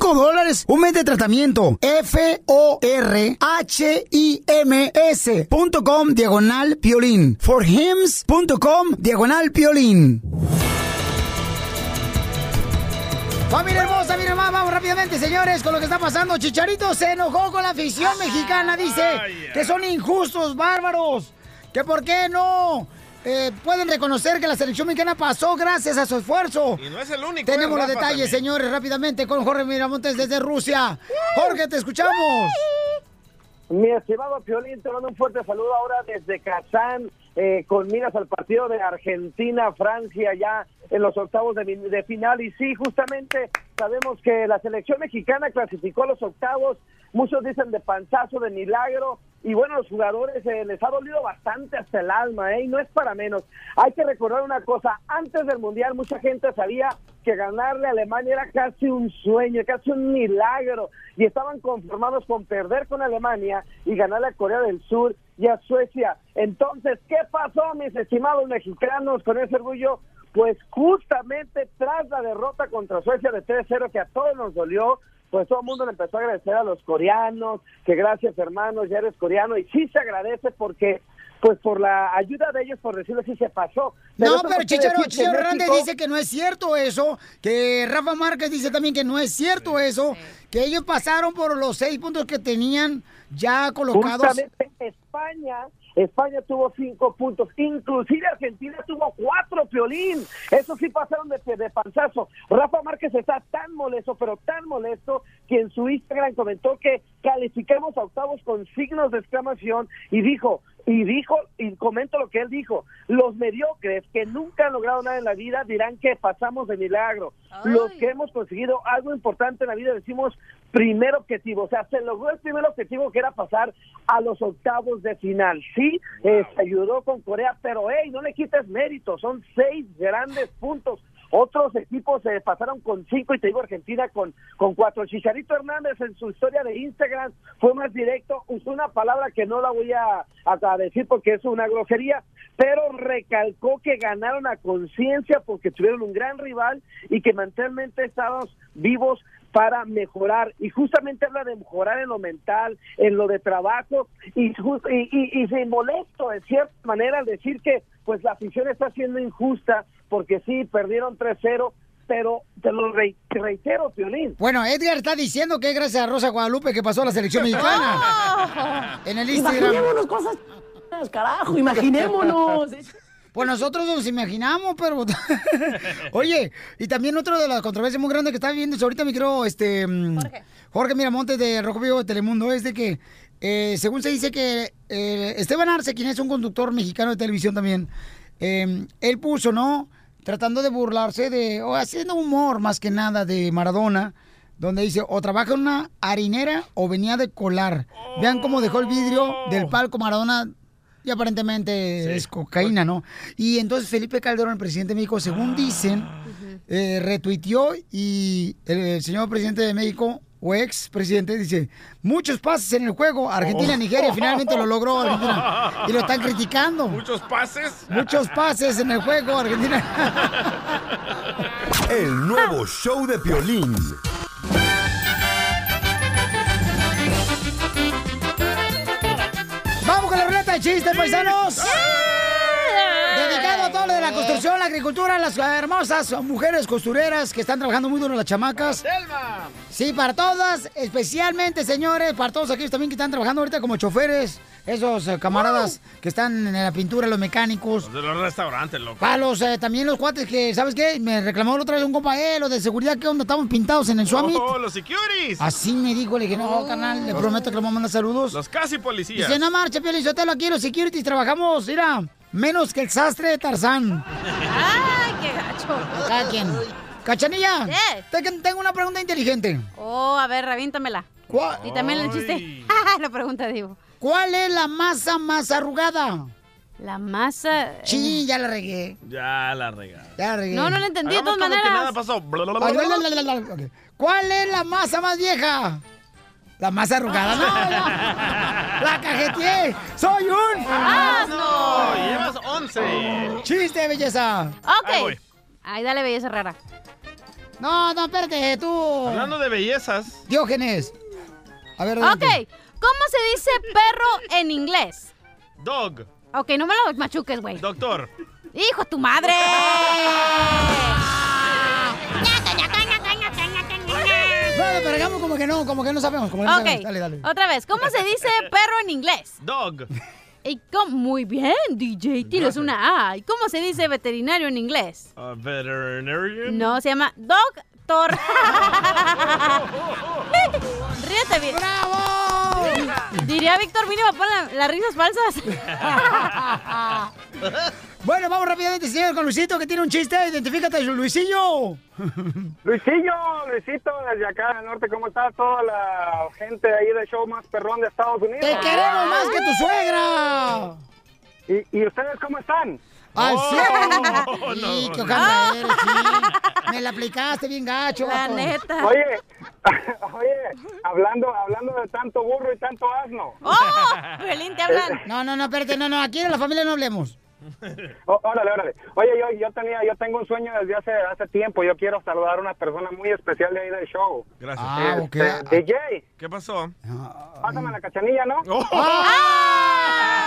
dólares. Un mes de tratamiento. F-O-R-H-I-M-S.com diagonal piolín. forhims.com diagonal piolín. Familia hermosa, miren más, vamos rápidamente, señores, con lo que está pasando. Chicharito se enojó con la afición mexicana, dice que son injustos, bárbaros, que por qué no eh, pueden reconocer que la selección mexicana pasó gracias a su esfuerzo. Y no es el único. Tenemos eh, los detalles, también. señores, rápidamente con Jorge Miramontes desde Rusia. Jorge, te escuchamos. Mi estimado Piolín, te mando un fuerte saludo ahora desde Kazán, eh, con miras al partido de Argentina-Francia ya en los octavos de, final. Y sí, justamente sabemos que la selección mexicana clasificó a los octavos, muchos dicen de panzazo, de milagro. Y bueno, los jugadores eh, les ha dolido bastante hasta el alma, ¿eh? Y no es para menos. Hay que recordar una cosa, antes del Mundial mucha gente sabía que ganarle a Alemania era casi un sueño, casi un milagro. Y estaban conformados con perder con Alemania y ganarle a Corea del Sur y a Suecia. Entonces, ¿qué pasó, mis estimados mexicanos, con ese orgullo? Pues justamente tras la derrota contra Suecia de 3-0 que a todos nos dolió, pues todo el mundo le empezó a agradecer a los coreanos, que gracias hermanos, ya eres coreano, y sí se agradece porque, pues por la ayuda de ellos, por decirlo así, se pasó. No, pero Chicharo, Chicharo Hernández México- dice que no es cierto eso, que Rafa Márquez dice también que no es cierto eso, que ellos pasaron por los seis puntos que tenían ya colocados. Justamente España, España tuvo cinco puntos, inclusive Argentina tuvo cuatro, Piolín. Eso sí pasaron de, de panzazo. Rafa Márquez está tan molesto, pero tan molesto, que en su Instagram comentó que calificamos a octavos con signos de exclamación y dijo, y dijo, y comento lo que él dijo, los mediocres que nunca han logrado nada en la vida dirán que pasamos de milagro. Los que hemos conseguido algo importante en la vida decimos primer objetivo, o sea, se logró el primer objetivo que era pasar a los octavos de final. Sí, eh, se ayudó con Corea, pero hey, no le quites mérito, son seis grandes puntos Otros equipos se pasaron con cinco y te digo Argentina con, con cuatro. Chicharito Hernández en su historia de Instagram fue más directo, usó una palabra que no la voy a, a decir porque es una grosería, pero recalcó que ganaron a conciencia porque tuvieron un gran rival y que mentalmente estábamos vivos para mejorar y justamente habla de mejorar en lo mental, en lo de trabajo y, y, y, y se molesto de cierta manera al decir que pues la afición está siendo injusta porque sí, perdieron 3-0, pero te lo re- te reitero, Piolín. Bueno, Edgar está diciendo que es gracias a Rosa Guadalupe que pasó a la selección mexicana. En el Instagram. Imaginémonos cosas, carajo, imaginémonos. Pues nosotros nos imaginamos, pero... Oye, y también otra de las controversias muy grandes que está viviendo ahorita mi querido este, mm, Jorge. Miramontes de Rojo Vivo de Telemundo es de que, eh, según se dice que eh, Esteban Arce, quien es un conductor mexicano de televisión también, eh, él puso, ¿no? Tratando de burlarse de, o haciendo humor más que nada de Maradona, donde dice, o trabaja en una harinera o venía de colar. Vean cómo dejó el vidrio del palco Maradona y aparentemente es cocaína, ¿no? Y entonces Felipe Calderón, el presidente de México, según dicen, eh, retuiteó y el, el señor presidente de México, o ex presidente, dice, muchos pases en el juego, Argentina, Oh. Nigeria, finalmente lo logró Argentina. Y lo están criticando. Muchos pases. Muchos pases en el juego, Argentina. El nuevo show de Piolín. Vamos con la ruleta de de la construcción, la agricultura, las hermosas mujeres costureras que están trabajando muy duro las chamacas. Sí, para todas, especialmente, señores, para todos aquellos también que están trabajando ahorita como choferes, esos eh, camaradas que están en la pintura, los mecánicos. Los de los restaurantes, loco. Para los, eh, también los cuates que, ¿sabes qué? Me reclamó la otra vez un compa, eh, los de seguridad, ¿qué onda? Estamos pintados en el Summit. Oh, los securities. Así me dijo, le dije, no, carnal, le prometo que le vamos a mandar saludos. Los casi policías. Dice, no marcha, Pio Lizotelo, aquí los securities trabajamos, mira, menos que el sastre de Tarzán. ¡Ay, qué gacho! Cada quien. Cachanilla, te- tengo una pregunta inteligente. Oh, a ver, reviéntamela. ¿Cuál? Y también el chiste. la pregunta, digo. ¿Cuál es la masa más arrugada? La masa... Sí, ya la regué. Ya la regaron. Ya la regué. No, no lo entendí de Hagamos todas como que maneras. nada pasó. La, la, la, la, la. ¿Cuál es la masa más vieja? La más arrugada. No, no. La cajeteé. Soy un ¡Ah, No, llevas 11. Chiste, belleza. Ahí voy. Ok. Ay, dale, belleza rara. No, no, espérate, tú. Hablando de bellezas. Diógenes. A ver, Ok. adelante. ¿Cómo se dice perro en inglés? Dog. Ok, no me lo machuques, güey. Doctor. ¡Hijo de tu madre! pero hagamos como que no, como que no sabemos. Como que no sabemos. Dale, dale. otra vez. ¿Cómo se dice perro en inglés? Dog. ¿Y cómo? Muy bien, DJ, tienes una A. ¿Y cómo se dice veterinario en inglés? A veterinarian. No, se llama doctor. Ríete bien. ¡Bravo! Diría Víctor mínimo pon la- las risas falsas. Bueno, vamos rápidamente, señor, con Luisito, que tiene un chiste. Identifícate, Luisillo. Luisillo, Luisito, desde acá del norte, ¿cómo está toda la gente ahí del show más perrón de Estados Unidos? ¡Te queremos más que tu suegra! ¿Y, y ustedes cómo están? ¡Al Oh, cielo! no, Sí, qué no. eres, sí. Me la aplicaste bien gacho, La vato. neta. Oye, oye, hablando, hablando de tanto burro y tanto asno. ¡Oh! Pelín, te hablan. No, no, no, espérate, no, no, aquí en la familia no hablemos. Oh, órale, órale. Oye, yo, yo tenía, yo tengo un sueño desde hace, hace tiempo. Yo quiero saludar a una persona muy especial de ahí del show. Gracias. Ah. Este, DJ, ¿Qué pasó? pásame la cachanilla, ¿no? Oh. ¡Ah!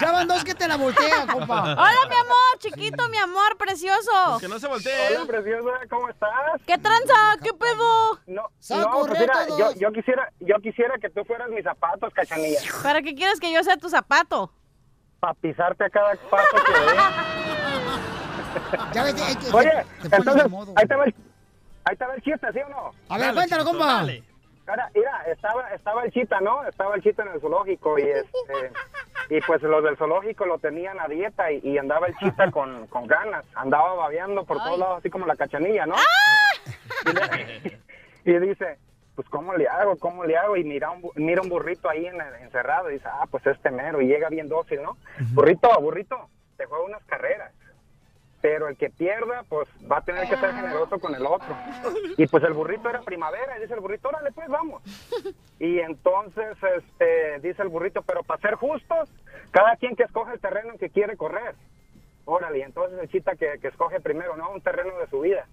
Ya van dos que te la voltea, compa. Hola, mi amor, chiquito, mi amor, precioso. Que no se voltee. Hola, preciosa, ¿cómo estás? ¿Qué tranza? ¿Qué pedo? No, Saco, no, pues mira, yo, yo quisiera, yo quisiera que tú fueras mis zapatos, cachanilla, ¿Para qué quieres que yo sea tu zapato? Para pisarte a cada paso que dé. Ya ves, eh, que- Oye, te entonces, modo. ahí te va el, ahí te va el chiste, ¿sí o no? A ver, Dale, cuéntalo, compa. dale. Ahora, mira, estaba, estaba el chita, ¿no? Estaba el chita en el zoológico y este, y pues los del zoológico lo tenían a dieta y, y andaba el chita con, con ganas, andaba babeando por todos lados así como la cachanilla, ¿no? Y, le- y dice, pues ¿cómo le hago? ¿Cómo le hago? Y mira un, mira un burrito ahí en encerrado y dice, ah, pues este mero y llega bien dócil, ¿no? Burrito, burrito, te juego unas carreras. pero el que pierda, pues va a tener que ser generoso con el otro. Y pues el burrito era primavera, y dice el burrito, órale, pues vamos. Y entonces este, dice el burrito, pero para ser justos, cada quien que escoge el terreno en que quiere correr. Órale, y entonces el chita que, que escoge primero, ¿no? Un terreno de su vida.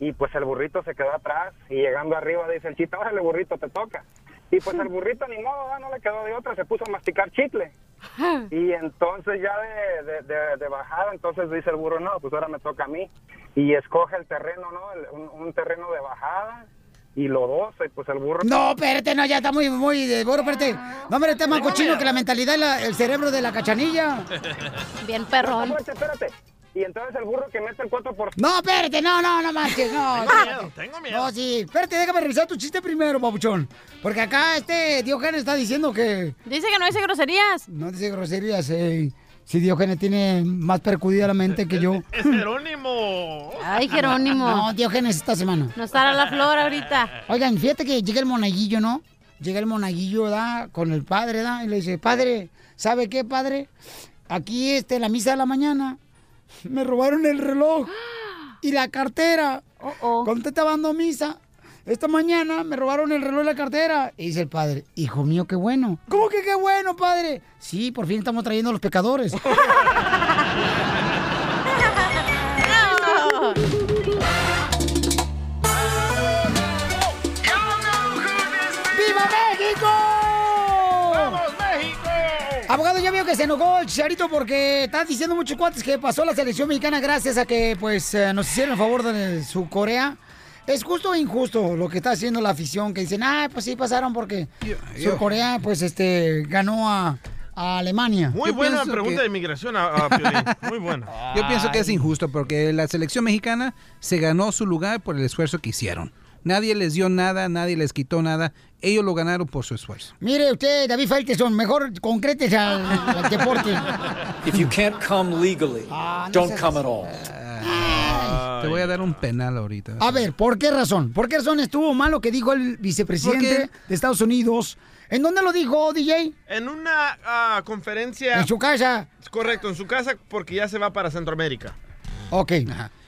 Y pues el burrito se quedó atrás y llegando arriba dice el chita, órale burrito, te toca. Y pues el burrito ni modo, no le quedó de otra, se puso a masticar chicle. Y entonces ya de, de, de- de bajada, entonces dice el burro, no, pues ahora me toca a mí. Y escoge el terreno, ¿no? El- un, un terreno de bajada y lodoso, y pues el burro... No, espérate, no, ya está muy, muy de burro, espérate. No, hombre, está más cochino que la mentalidad, la- el cerebro de la cachanilla. Bien perrón. Espérate, espérate. Y entonces el burro que mete el 4%. No, espérate, no, no, no manches, no. Tengo no. miedo, tengo miedo. No, sí, espérate, déjame revisar tu chiste primero, papuchón. Porque acá este Diógenes está diciendo que... Dice que no dice groserías. No dice groserías, eh. Si Diógenes tiene más percudida la mente que yo. Es Jerónimo. Ay, Jerónimo. No, Diógenes esta semana. No estará la flor ahorita. Oigan, fíjate que llega el monaguillo, ¿no? Llega el monaguillo, ¿da? Con el padre, ¿da? Y le dice, padre, ¿sabe qué, padre? Aquí, este, la misa de la mañana, me robaron el reloj y la cartera. Cuando te estaba dando misa, esta mañana me robaron el reloj y la cartera. Y dice el padre, hijo mío, qué bueno. ¿Cómo que qué bueno, padre? Sí, por fin estamos trayendo a los pecadores. ¡Viva México! Abogado, ya veo que se enojó el Chicharito porque está diciendo muchos cuates que pasó la selección mexicana gracias a que pues eh, nos hicieron el favor de su Corea. ¿Es justo o injusto lo que está haciendo la afición? Que dicen, ah, pues sí pasaron porque su Corea pues este ganó a, a Alemania. Muy buena pregunta de inmigración a, a Piolín. Muy buena. Yo pienso que es injusto porque la selección mexicana se ganó su lugar por el esfuerzo que hicieron. Nadie les dio nada, nadie les quitó nada. Ellos lo ganaron por su esfuerzo. Mire usted, David Faitelson, mejor concretes al, al deporte. If you can't come legally, no don't come at all. Te voy a dar un penal ahorita. A ver, ¿por qué razón? ¿Por qué razón estuvo mal lo que dijo el vicepresidente de Estados Unidos? ¿En dónde lo dijo, DJ? En una ah, conferencia. En su casa. Correcto, en su casa porque ya se va para Centroamérica. Ok.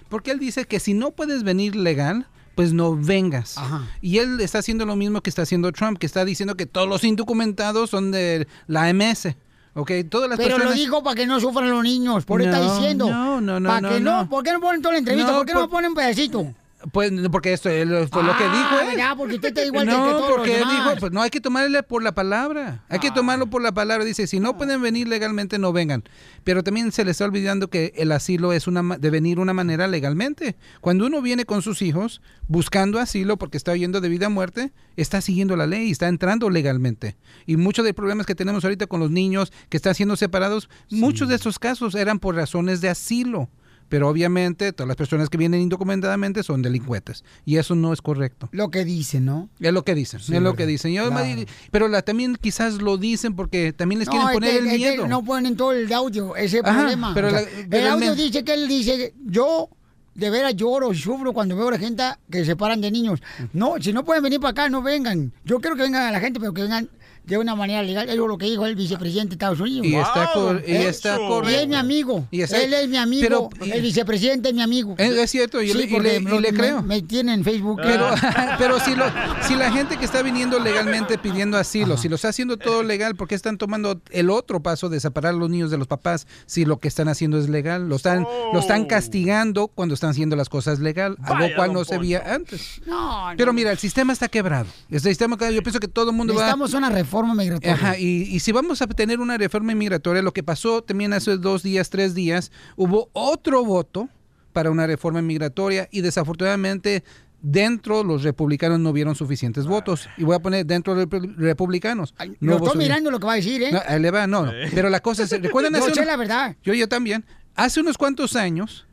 Porque él dice que si no puedes venir legal, pues no vengas. Y él está haciendo lo mismo que está haciendo Trump, que está diciendo que todos los indocumentados son de la MS. Ok, todas las Pero lo dijo para que no sufran los niños, por eso está No, diciendo. no, no, no, ¿Para no, que no? no. ¿Por qué no ponen toda la entrevista? No, ¿Por qué no por- ponen un pedacito? Pues porque esto fue lo que Ah, dijo él. ¿verdad? Porque usted está igual que- no, que todos los porque él dijo, pues no hay que tomarle por la palabra. Hay que tomarlo por la palabra. Dice, si no pueden venir legalmente, no vengan. Pero también se le está olvidando que el asilo es una de venir una manera legalmente. Cuando uno viene con sus hijos buscando asilo porque está huyendo de vida a muerte, está siguiendo la ley, está entrando legalmente. Y muchos de los problemas que tenemos ahorita con los niños que están siendo separados, muchos de estos casos eran por razones de asilo. Pero obviamente todas las personas que vienen indocumentadamente son delincuentes. Y eso no es correcto. Lo que dicen, ¿no? Es lo que dicen, Sí, es lo que dicen. Yo- Claro. Pero la, también quizás lo dicen porque también les quieren poner el que miedo. no ponen todo el audio, ese el Ajá, problema. pero O sea, la- el pero el audio dice que él dice, yo de veras lloro y sufro cuando veo a la gente que se separan de niños. No, si no pueden venir para acá, no vengan. Yo quiero que vengan a la gente, pero que vengan de una manera legal. Es lo que dijo el vicepresidente de Estados Unidos. Y está cor- y está Y es mi amigo. Y está- él es mi amigo. pero- el vicepresidente es mi amigo. Es- es cierto, y Sí, le- le- le me- creo. Me, tiene en Facebook. Pero, pero si, lo- si la gente que está viniendo legalmente pidiendo asilo, si lo está haciendo todo legal, ¿por qué están tomando el otro paso de separar a los niños de los papás si lo que están haciendo es legal? Lo están, lo están castigando cuando están haciendo las cosas legal, algo Vaya, cual no se veía antes. No, Pero mira, el sistema está quebrado. El sistema, yo pienso que todo el mundo va... Necesitamos una reforma migratoria. Ajá, y, y si vamos a tener una reforma migratoria, lo que pasó también hace dos días, tres días, hubo otro voto para una reforma migratoria y desafortunadamente dentro los republicanos no vieron suficientes votos. Y voy a poner dentro de republicanos. Lo no hubo estoy mirando lo que va a decir, ¿eh? No, ahí le va, no, no. Pero la cosa es, ¿recuerdan Yo hace sé unos- la verdad. Yo, yo también. Hace unos cuantos años,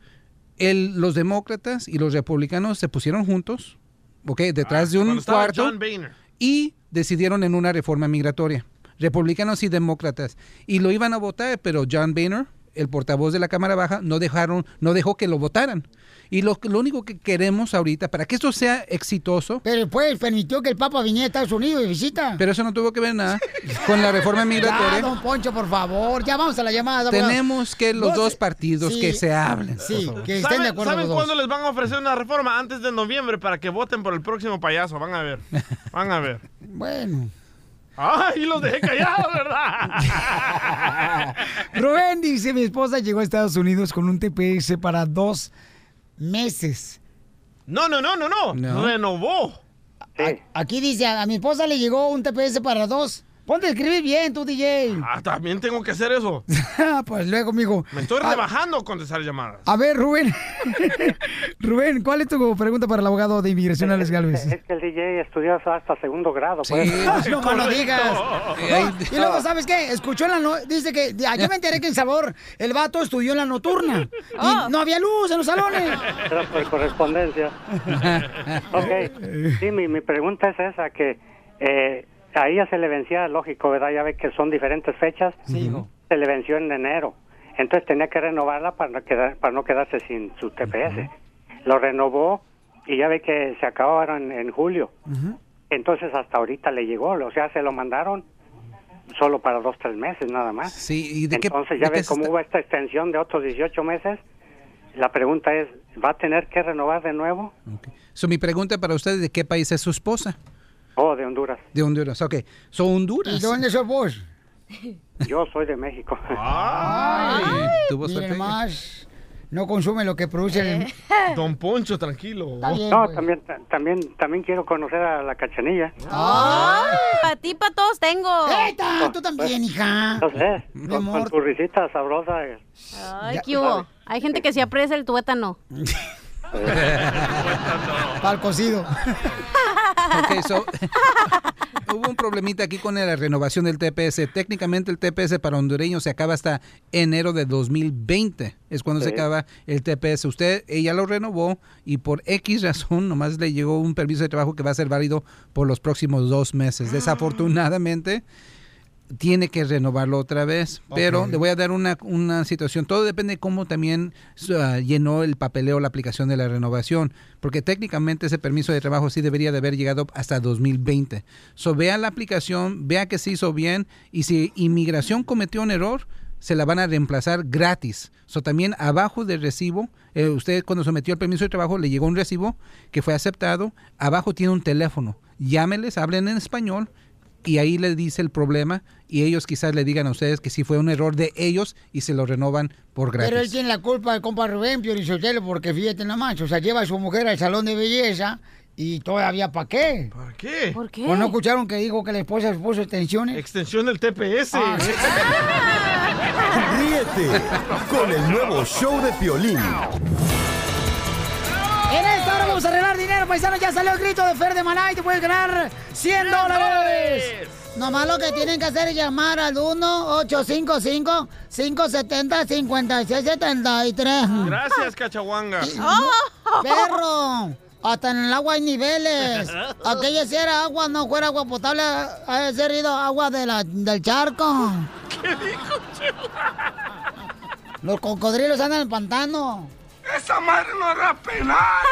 el- los demócratas y los republicanos se pusieron juntos, ¿ok? Detrás de un cuarto John Boehner. Y decidieron en una reforma migratoria. Republicanos y demócratas. Y lo iban a votar, pero John Boehner el portavoz de la Cámara Baja no dejaron, no dejó que lo votaran. Y lo, lo único que queremos ahorita, para que esto sea exitoso, Pero pues permitió que el Papa viniera a Estados Unidos de visita. pero eso no tuvo que ver nada con la reforma Ya, migratoria. don Poncho, por favor, ya vamos a la llamada. Tenemos que los dos partidos sí, que se hablen. Sí, que estén de ¿Saben, acuerdo ¿saben los dos. cuándo les van a ofrecer una reforma? Antes de noviembre para que voten por el próximo payaso. Van a ver. Van a ver. Bueno. ¡Ay, los dejé callados, ¿verdad? Rubén dice, mi esposa llegó a Estados Unidos con un TPS para dos meses. No, no, no, no, no. No. Renovó. Aquí dice, a, a mi esposa le llegó un TPS para dos. Ponte a escribir bien, tú, DJ. Ah, también tengo que hacer eso. pues luego, mijo. Me estoy Ah, rebajando a contestar llamadas. A ver, Rubén. Rubén, ¿cuál es tu pregunta para el abogado de inmigración, Alex Galvez? Es que el DJ estudió hasta segundo grado. Sí, pues. no, no digas. No, y luego, ¿sabes qué? Escuchó en la no... Dice que... ah, Yo me enteré que en Salvador el vato estudió en la nocturna. Y no había luz en los salones. Era por correspondencia. ok. Sí, mi, mi pregunta es esa, que eh, a ella se le vencía, lógico, ¿verdad? Ya ve que son diferentes fechas. Sí, hijo. Se le venció en enero. Entonces tenía que renovarla para no, quedar, para no quedarse sin su TPS. Lo renovó y ya ve que se acabaron en, en julio. Entonces hasta ahorita le llegó, o sea, se lo mandaron solo para dos, tres meses nada más. Sí, ¿y de Entonces de ya qué ve cómo está- hubo esta extensión de otros 18 meses. La pregunta es, ¿va a tener que renovar de nuevo? So, mi pregunta para ustedes, ¿de qué país es su esposa? Oh, de Honduras. De Honduras, ok. Son Honduras. ¿Y dónde sos vos? Yo soy de México. Ay, tuvo miren suerte. más. No consume lo que produce el... Don Poncho, tranquilo. bien, no, pues. también, ta- también, también quiero conocer a la cachanilla. ¡Ay! Para ti, para todos tengo. ¡Eta! Tú también, hija. No sé, Mi con, con amor. tu risita sabrosa. eh. Ay, Ya, ¿qué hubo? Hay gente que se aprecia el tuétano. Para el cocido. Ok, so, hubo un problemita aquí con la renovación del TPS. Técnicamente el TPS para hondureños se acaba hasta enero de 2020. Es cuando se acaba el TPS. Usted, ella lo renovó y por X razón nomás le llegó un permiso de trabajo que va a ser válido por los próximos dos meses. Desafortunadamente tiene que renovarlo otra vez. Pero le voy a dar una, una situación. Todo depende de cómo también ah, llenó el papeleo la aplicación de la renovación. Porque técnicamente ese permiso de trabajo sí debería de haber llegado hasta 2020. So, vea la aplicación, vea que se hizo bien. Y si inmigración cometió un error, se la van a reemplazar gratis. So, también abajo del recibo, eh, usted cuando sometió el permiso de trabajo le llegó un recibo que fue aceptado. Abajo tiene un teléfono. Llámeles, hablen en español y ahí le dice el problema y ellos quizás le digan a ustedes que sí fue un error de ellos y se lo renovan por gratis. Pero él tiene la culpa del compa Rubén Piorichotelo porque fíjate nomás, o sea, lleva a su mujer al salón de belleza y todavía ¿para qué? ¿Por qué? ¿Por qué? ¿O no escucharon que dijo que la esposa se puso extensiones? Extensión del TPS. Ah. Ríete con el nuevo show de Piolín. Dinero, paisanos. Ya salió el grito de Fer de Maná y te puedes ganar 100 dólares. Nomás lo que tienen que hacer es llamar al 1-855-570-5673. Gracias, Cachahuanga. Perro, hasta en el agua hay niveles. Aquella si era agua, no fuera agua potable, ha de ser ido agua de la, del charco. ¿Qué dijo, Los cocodrilos andan en el pantano. Esa madre no hará penar.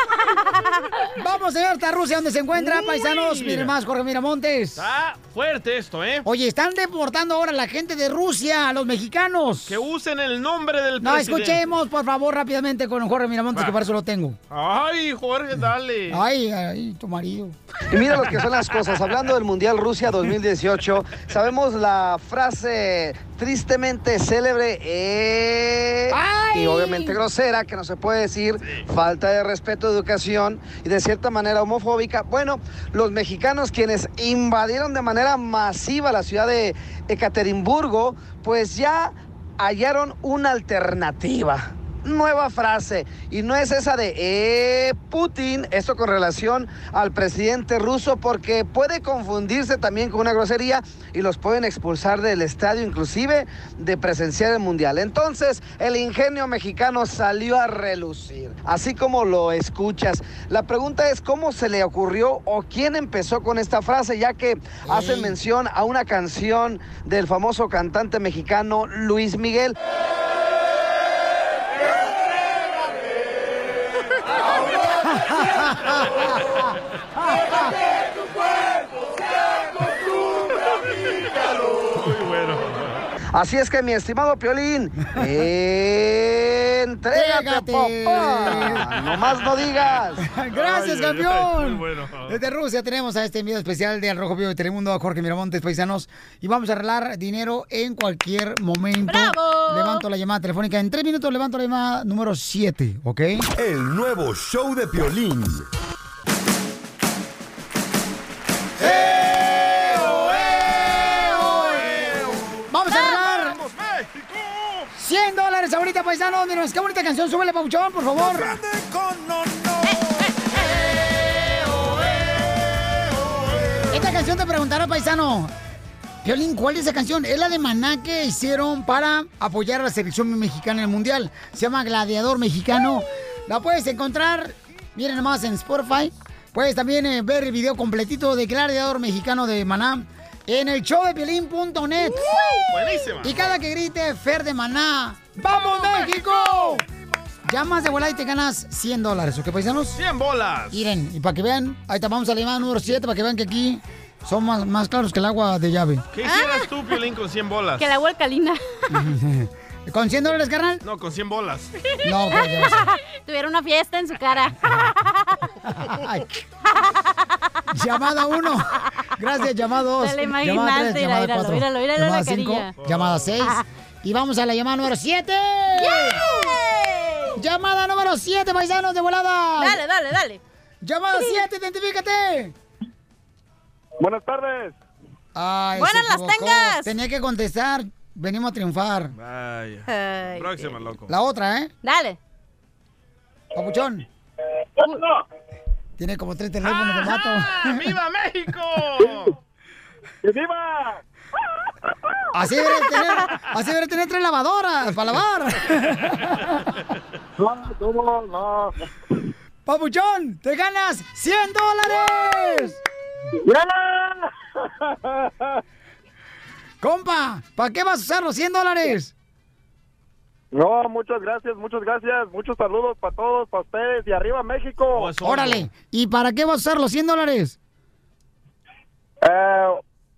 Vamos, señor, hasta Rusia, donde se encuentra, Uy. paisanos. Miren más, Jorge Miramontes. Está fuerte esto, ¿eh? Oye, están deportando ahora a la gente de Rusia, a los mexicanos. Que usen el nombre del No, presidente. escuchemos, por favor, rápidamente con Jorge Miramontes, Va. que para eso lo tengo. Ay, Jorge, dale. Ay, ay, tu marido. Y mira lo que son las cosas. Hablando del Mundial Rusia 2018, sabemos la frase tristemente célebre eh, y obviamente grosera, que no se puede decir, falta de respeto, educación y de cierta manera homofóbica. Bueno, los mexicanos quienes invadieron de manera masiva la ciudad de Ekaterimburgo, pues ya hallaron una alternativa. Nueva frase, y no es esa de eh, Putin, esto con relación al presidente ruso, porque puede confundirse también con una grosería y los pueden expulsar del estadio, inclusive de presenciar el mundial. Entonces, el ingenio mexicano salió a relucir, así como lo escuchas. La pregunta es cómo se le ocurrió o quién empezó con esta frase, ya que hacen mención a una canción del famoso cantante mexicano Luis Miguel. Muy Así es que, mi estimado Piolín, entrégate, papá. No más no digas. Gracias, campeón. ay, muy bueno. Desde Rusia tenemos a este envío especial de Al Rojo Vivo de Telemundo a Jorge Miramontes, paisanos. Y vamos a arreglar dinero en cualquier momento. ¡Bravo! Levanto la llamada telefónica. En tres minutos levanto la llamada número 7, ¿ok? El nuevo show de Piolín. Vamos 100 dólares ahorita, paisanos. Miren, qué bonita canción. Súbele, Pauchón, por favor. Esta canción te preguntará, paisano. Violín, ¿cuál es esa canción? Es la de Maná que hicieron para apoyar a la selección mexicana en el Mundial. Se llama Gladiador Mexicano. La puedes encontrar, miren nomás, en Spotify. Puedes también eh, ver el video completito de Gladiador Mexicano de Maná en el show de Piolín.net. Buenísima. Y cada que grite Fer de Maná, ¡Vamos México! Llamas de volada y te ganas 100 dólares, ¿ok, paisanos? 100 bolas. Miren, y para que vean, ahí está, vamos a la llamada número 7 para que vean que aquí son más, más claros que el agua de llave. ¿Qué hicieras tú, Piolín, con 100 bolas? Que la agua alcalina. ¿Con 100 dólares, carnal? No, con 100 bolas. No, pues. Tuviera una fiesta en su cara. Llamada 1. Gracias, llamada 2. Te Llamada imaginaste, 3, llamada míralo, 4. míralo, míralo la Llamada 5, carilla. llamada 6. Y vamos a la llamada número 7. Llamada número 7, paisanos de volada. Dale, dale, dale. Llamada 7, identifícate. Buenas tardes. Ay, Buenas las tengas. Tenía que contestar. Venimos a triunfar. Vaya. Ay, Próxima, loco. La otra, ¿eh? Dale. Papuchón. Tiene como tres teléfonos de vato. ¡Viva México! ¡Viva! Así debería tener, así debería tener tres lavadoras para lavar. No, ¿cómo? No. Papuchón, te ganas 100 dólares. Compa, ¿para qué vas a usar los 100 dólares? No, muchas gracias, muchas gracias. Muchos saludos para todos, para ustedes. Y arriba México. Órale, ¿y para qué vas a usar los 100 dólares? Eh,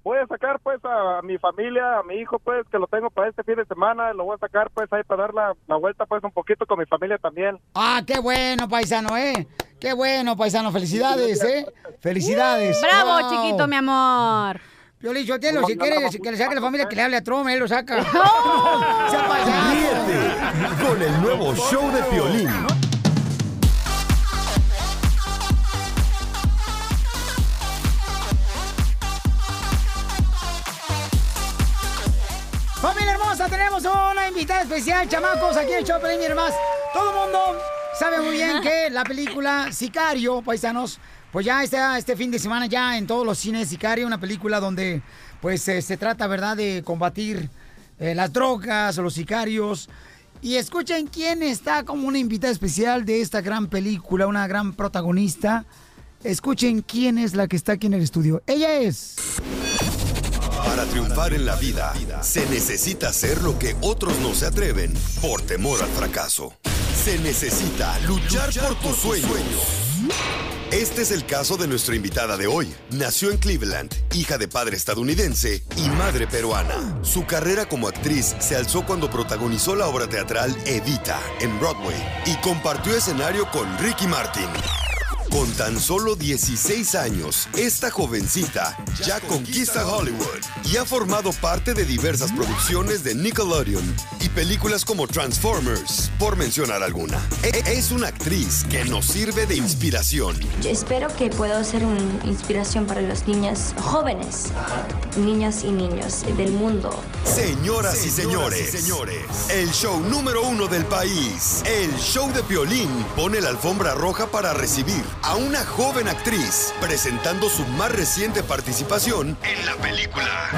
voy a sacar pues a mi familia, a mi hijo pues, que lo tengo para este fin de semana. Lo voy a sacar pues ahí para dar la, la vuelta pues un poquito con mi familia también. Ah, qué bueno, paisano, ¿eh? Qué bueno, paisano. Felicidades, ¿eh? Felicidades. Bravo, Wow. chiquito, mi amor. Piolín Sotelo, si quiere que le saque la familia, que le hable a Trump, él lo saca. Ríete con el nuevo show de Piolín. Familia hermosa, tenemos una invitada especial, chamacos, aquí en el show demás. Todo el mundo sabe muy bien que la película Sicario, paisanos, pues ya este fin de semana ya en todos los cines Sicario, una película donde pues eh, se trata, ¿verdad?, de combatir eh, las drogas los sicarios. Y escuchen quién está como una invitada especial de esta gran película, una gran protagonista. Escuchen quién es la que está aquí en el estudio. Ella es... Para triunfar en la vida, se necesita hacer lo que otros no se atreven por temor al fracaso. Se necesita luchar, por, tus sueños. Este es el caso de nuestra invitada de hoy. Nació en Cleveland, hija de padre estadounidense y madre peruana. Su carrera como actriz se alzó cuando protagonizó la obra teatral Evita en Broadway y compartió escenario con Ricky Martin. Con tan solo 16 años, esta jovencita ya conquista Hollywood y ha formado parte de diversas producciones de Nickelodeon y películas como Transformers, por mencionar alguna. E- Es una actriz que nos sirve de inspiración. Yo espero que pueda ser una inspiración para las niñas jóvenes, niñas y niños del mundo. Señoras y señores, el show número uno del país, el show de Piolín, pone la alfombra roja para recibir a una joven actriz presentando su más reciente participación en la película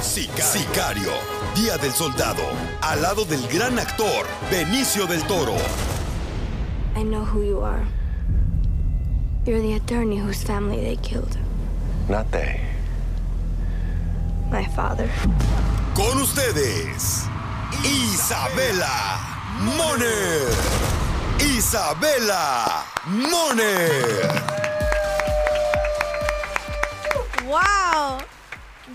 Sicario. Sicario, Día del Soldado, al lado del gran actor Benicio del Toro. I know who you are. You're the attorney whose family they killed. Not they. My father. Con ustedes, Isabela Moner. Isabela Moner. Wow.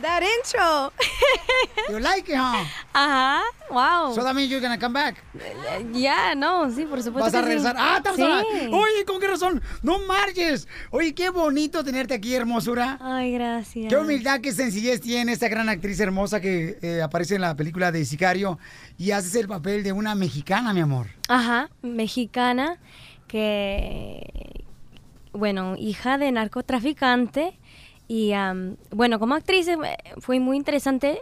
That intro. You like it, huh? Ajá. Wow. So that means you're gonna come back. Ya, no, sí, por supuesto. Vas a que sí. regresar. Ah, estamos Sí. Oye, ¿con qué razón? No marches. Oye, qué bonito tenerte aquí, hermosura. Ay, gracias. Qué humildad, qué sencillez tiene esta gran actriz hermosa que eh, aparece en la película de Sicario y haces el papel de una mexicana, mi amor. Ajá, mexicana, que, bueno, hija de narcotraficante. Y, am, bueno, como actriz eh, fue muy interesante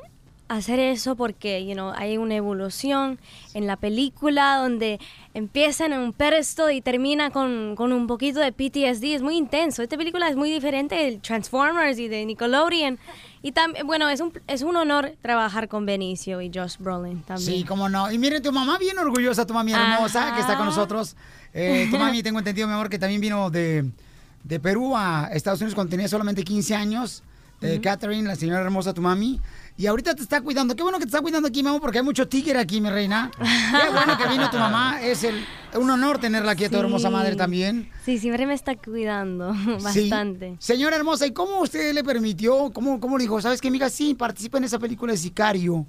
hacer eso porque, you know, hay una evolución en la película donde empiezan en un pedestal y termina con, con un poquito de PTSD. Es muy intenso. Esta película es muy diferente de Transformers y de Nickelodeon. Y también, bueno, es un, es un honor trabajar con Benicio y Josh Brolin también. Sí, cómo no. Y miren, tu mamá bien orgullosa, tu mami hermosa, que está con Ajá. nosotros. Eh, tu mami, tengo entendido, mi amor, que también vino de, de Perú a Estados Unidos cuando tenía solamente 15 años. Eh. Catherine, la señora hermosa, tu mami. Y ahorita te está cuidando. Qué bueno que te está cuidando aquí, mi amor, porque hay mucho tigre aquí, mi reina. Qué bueno que vino tu mamá. Es el, un honor tenerla aquí, a tu Sí. hermosa madre también. Sí, siempre me está cuidando Sí. bastante. Señora hermosa, ¿y cómo usted le permitió, cómo, cómo le dijo, sabes qué, amiga, sí, participa en esa película de Sicario,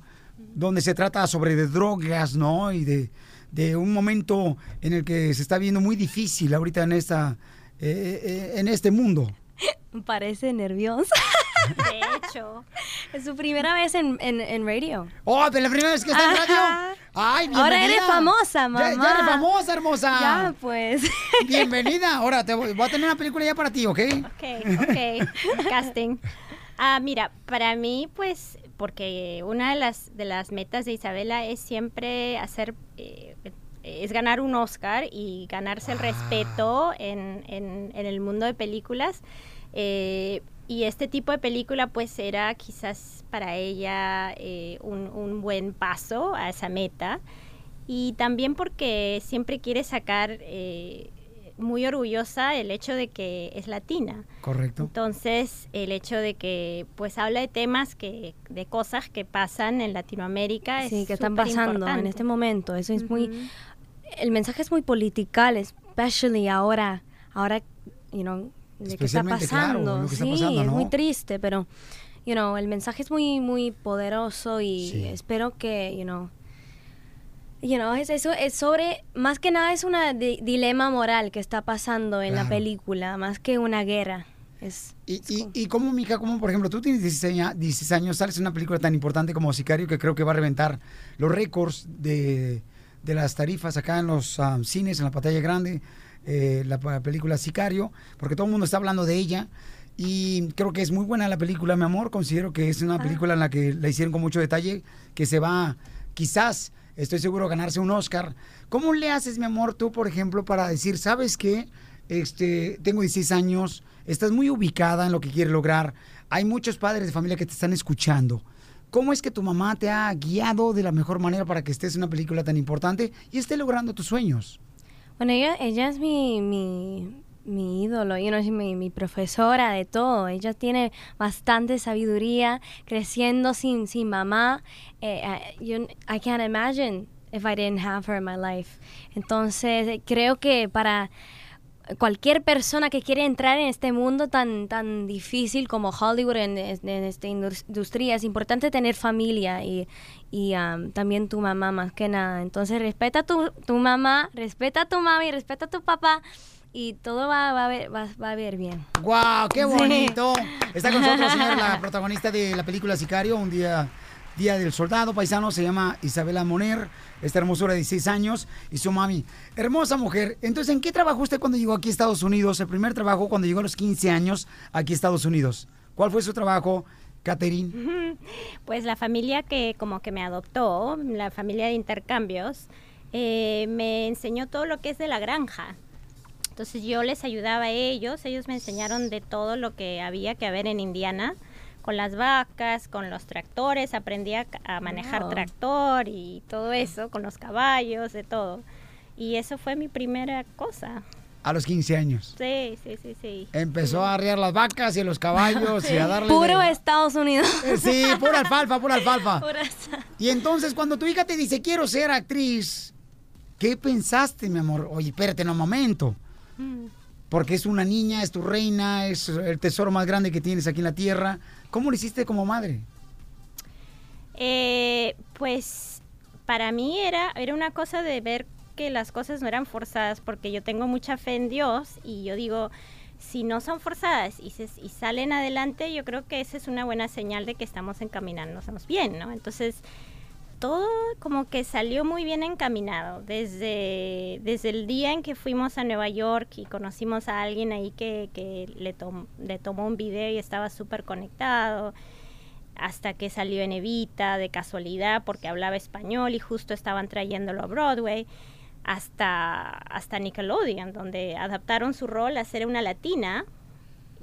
donde se trata sobre de drogas, ¿no? Y de, de un momento en el que se está viendo muy difícil ahorita en esta, eh, eh, en este mundo. Parece nerviosa. De hecho. Es su primera vez en, en, en radio. ¡Oh, pero la primera vez que está en radio! ¡Ay, bienvenida! Ahora eres famosa, mamá. Ya, ya eres famosa, hermosa. Ya, pues. Bienvenida. Ahora te voy, voy a tener una película ya para ti, ¿ok? Ok, ok. Casting. Ah, mira, para mí, pues, porque una de las, de las metas de Isabela es siempre hacer, eh, es ganar un Oscar y ganarse el respeto en, en- en el mundo de películas. Eh, y este tipo de película, pues, era quizás para ella eh, un, un buen paso a esa meta. Y también porque siempre quiere sacar eh, muy orgullosa el hecho de que es latina. Correcto. Entonces, el hecho de que pues habla de temas que de cosas que pasan en Latinoamérica es Sí, que están pasando en este momento. Eso es muy... El mensaje es muy political, especially ahora, ahora, you know, de está claro, pasando. lo que está sí, es muy triste, pero, you know, el mensaje es muy, muy poderoso y Sí. espero que, you know, you know, es eso, es sobre, más que nada es un dilema moral que está pasando en la película, más que una guerra. Es, Y, y, y cómo, mija, como por ejemplo, tú tienes 16, a- 16 años, sales en una película tan importante como Sicario que creo que va a reventar los récords de, de las tarifas acá en los ah, cines, en la pantalla grande, eh, la película Sicario, porque todo el mundo está hablando de ella. Y creo que es muy buena la película, mi amor. Considero que es una película en la que la hicieron con mucho detalle, que se va, quizás, estoy seguro, a ganarse un Oscar. ¿Cómo le haces, mi amor, tú, por ejemplo, para decir, sabes qué? Este, tengo 16 años, estás muy ubicada en lo que quieres lograr. Hay muchos padres de familia que te están escuchando. ¿Cómo es que tu mamá te ha guiado de la mejor manera para que estés en una película tan importante y esté logrando tus sueños? Bueno, ella, ella es mi, mi, mi ídolo, you know, es mi, mi profesora de todo. Ella tiene bastante sabiduría, creciendo sin, sin mamá. Eh, eh, you- I can't imagine if I didn't have her in my life. Entonces, creo que para cualquier persona que quiere entrar en este mundo tan tan difícil como Hollywood en, en esta indus- industria es importante tener familia y, y um, también tu mamá más que nada entonces respeta a tu, tu mamá respeta a tu mami respeta a tu papá y todo va, va, a, ver, va, va a ver bien ¡Wow! ¡Qué Sí. bonito! Está con nosotros, señor, la protagonista de la película Sicario, un día, día del soldado paisano, se llama Isabela Moner, esta hermosura de 16 años, y su mami. Hermosa mujer. Entonces, ¿en qué trabajó usted cuando llegó aquí a Estados Unidos? El primer trabajo cuando llegó a los 15 años aquí a Estados Unidos. ¿Cuál fue su trabajo, Catherine? Pues la familia que como que me adoptó, la familia de intercambios, eh, me enseñó todo lo que es de la granja. Entonces yo les ayudaba a ellos, ellos me enseñaron de todo lo que había que haber en Indiana, con las vacas, con los tractores, aprendí a, a manejar Wow. tractor y todo eso, con los caballos, de todo. Y eso fue mi primera cosa. A los 15 años. Sí, sí, sí, sí. Empezó a arriar las vacas y los caballos y a darle... puro de- Estados Unidos Eh, Sí, pura alfalfa, pura alfalfa. Pura Y entonces cuando tu hija te dice, quiero ser actriz, ¿qué pensaste, mi amor? Oye, espérate un momento. Porque es una niña, es tu reina, es el tesoro más grande que tienes aquí en la tierra. ¿Cómo lo hiciste como madre? Eh, pues para mí era, era una cosa de ver que las cosas no eran forzadas porque yo tengo mucha fe en Dios y yo digo, si no son forzadas y, se- y salen adelante, yo creo que esa es una buena señal de que estamos encaminándonos bien, ¿no? Entonces, todo como que salió muy bien encaminado. Desde, desde el día en que fuimos a Nueva York y conocimos a alguien ahí que, le tomó un video y estaba súper conectado, hasta que salió en Evita de casualidad porque hablaba español y justo estaban trayéndolo a Broadway, hasta, hasta Nickelodeon, donde adaptaron su rol a ser una latina,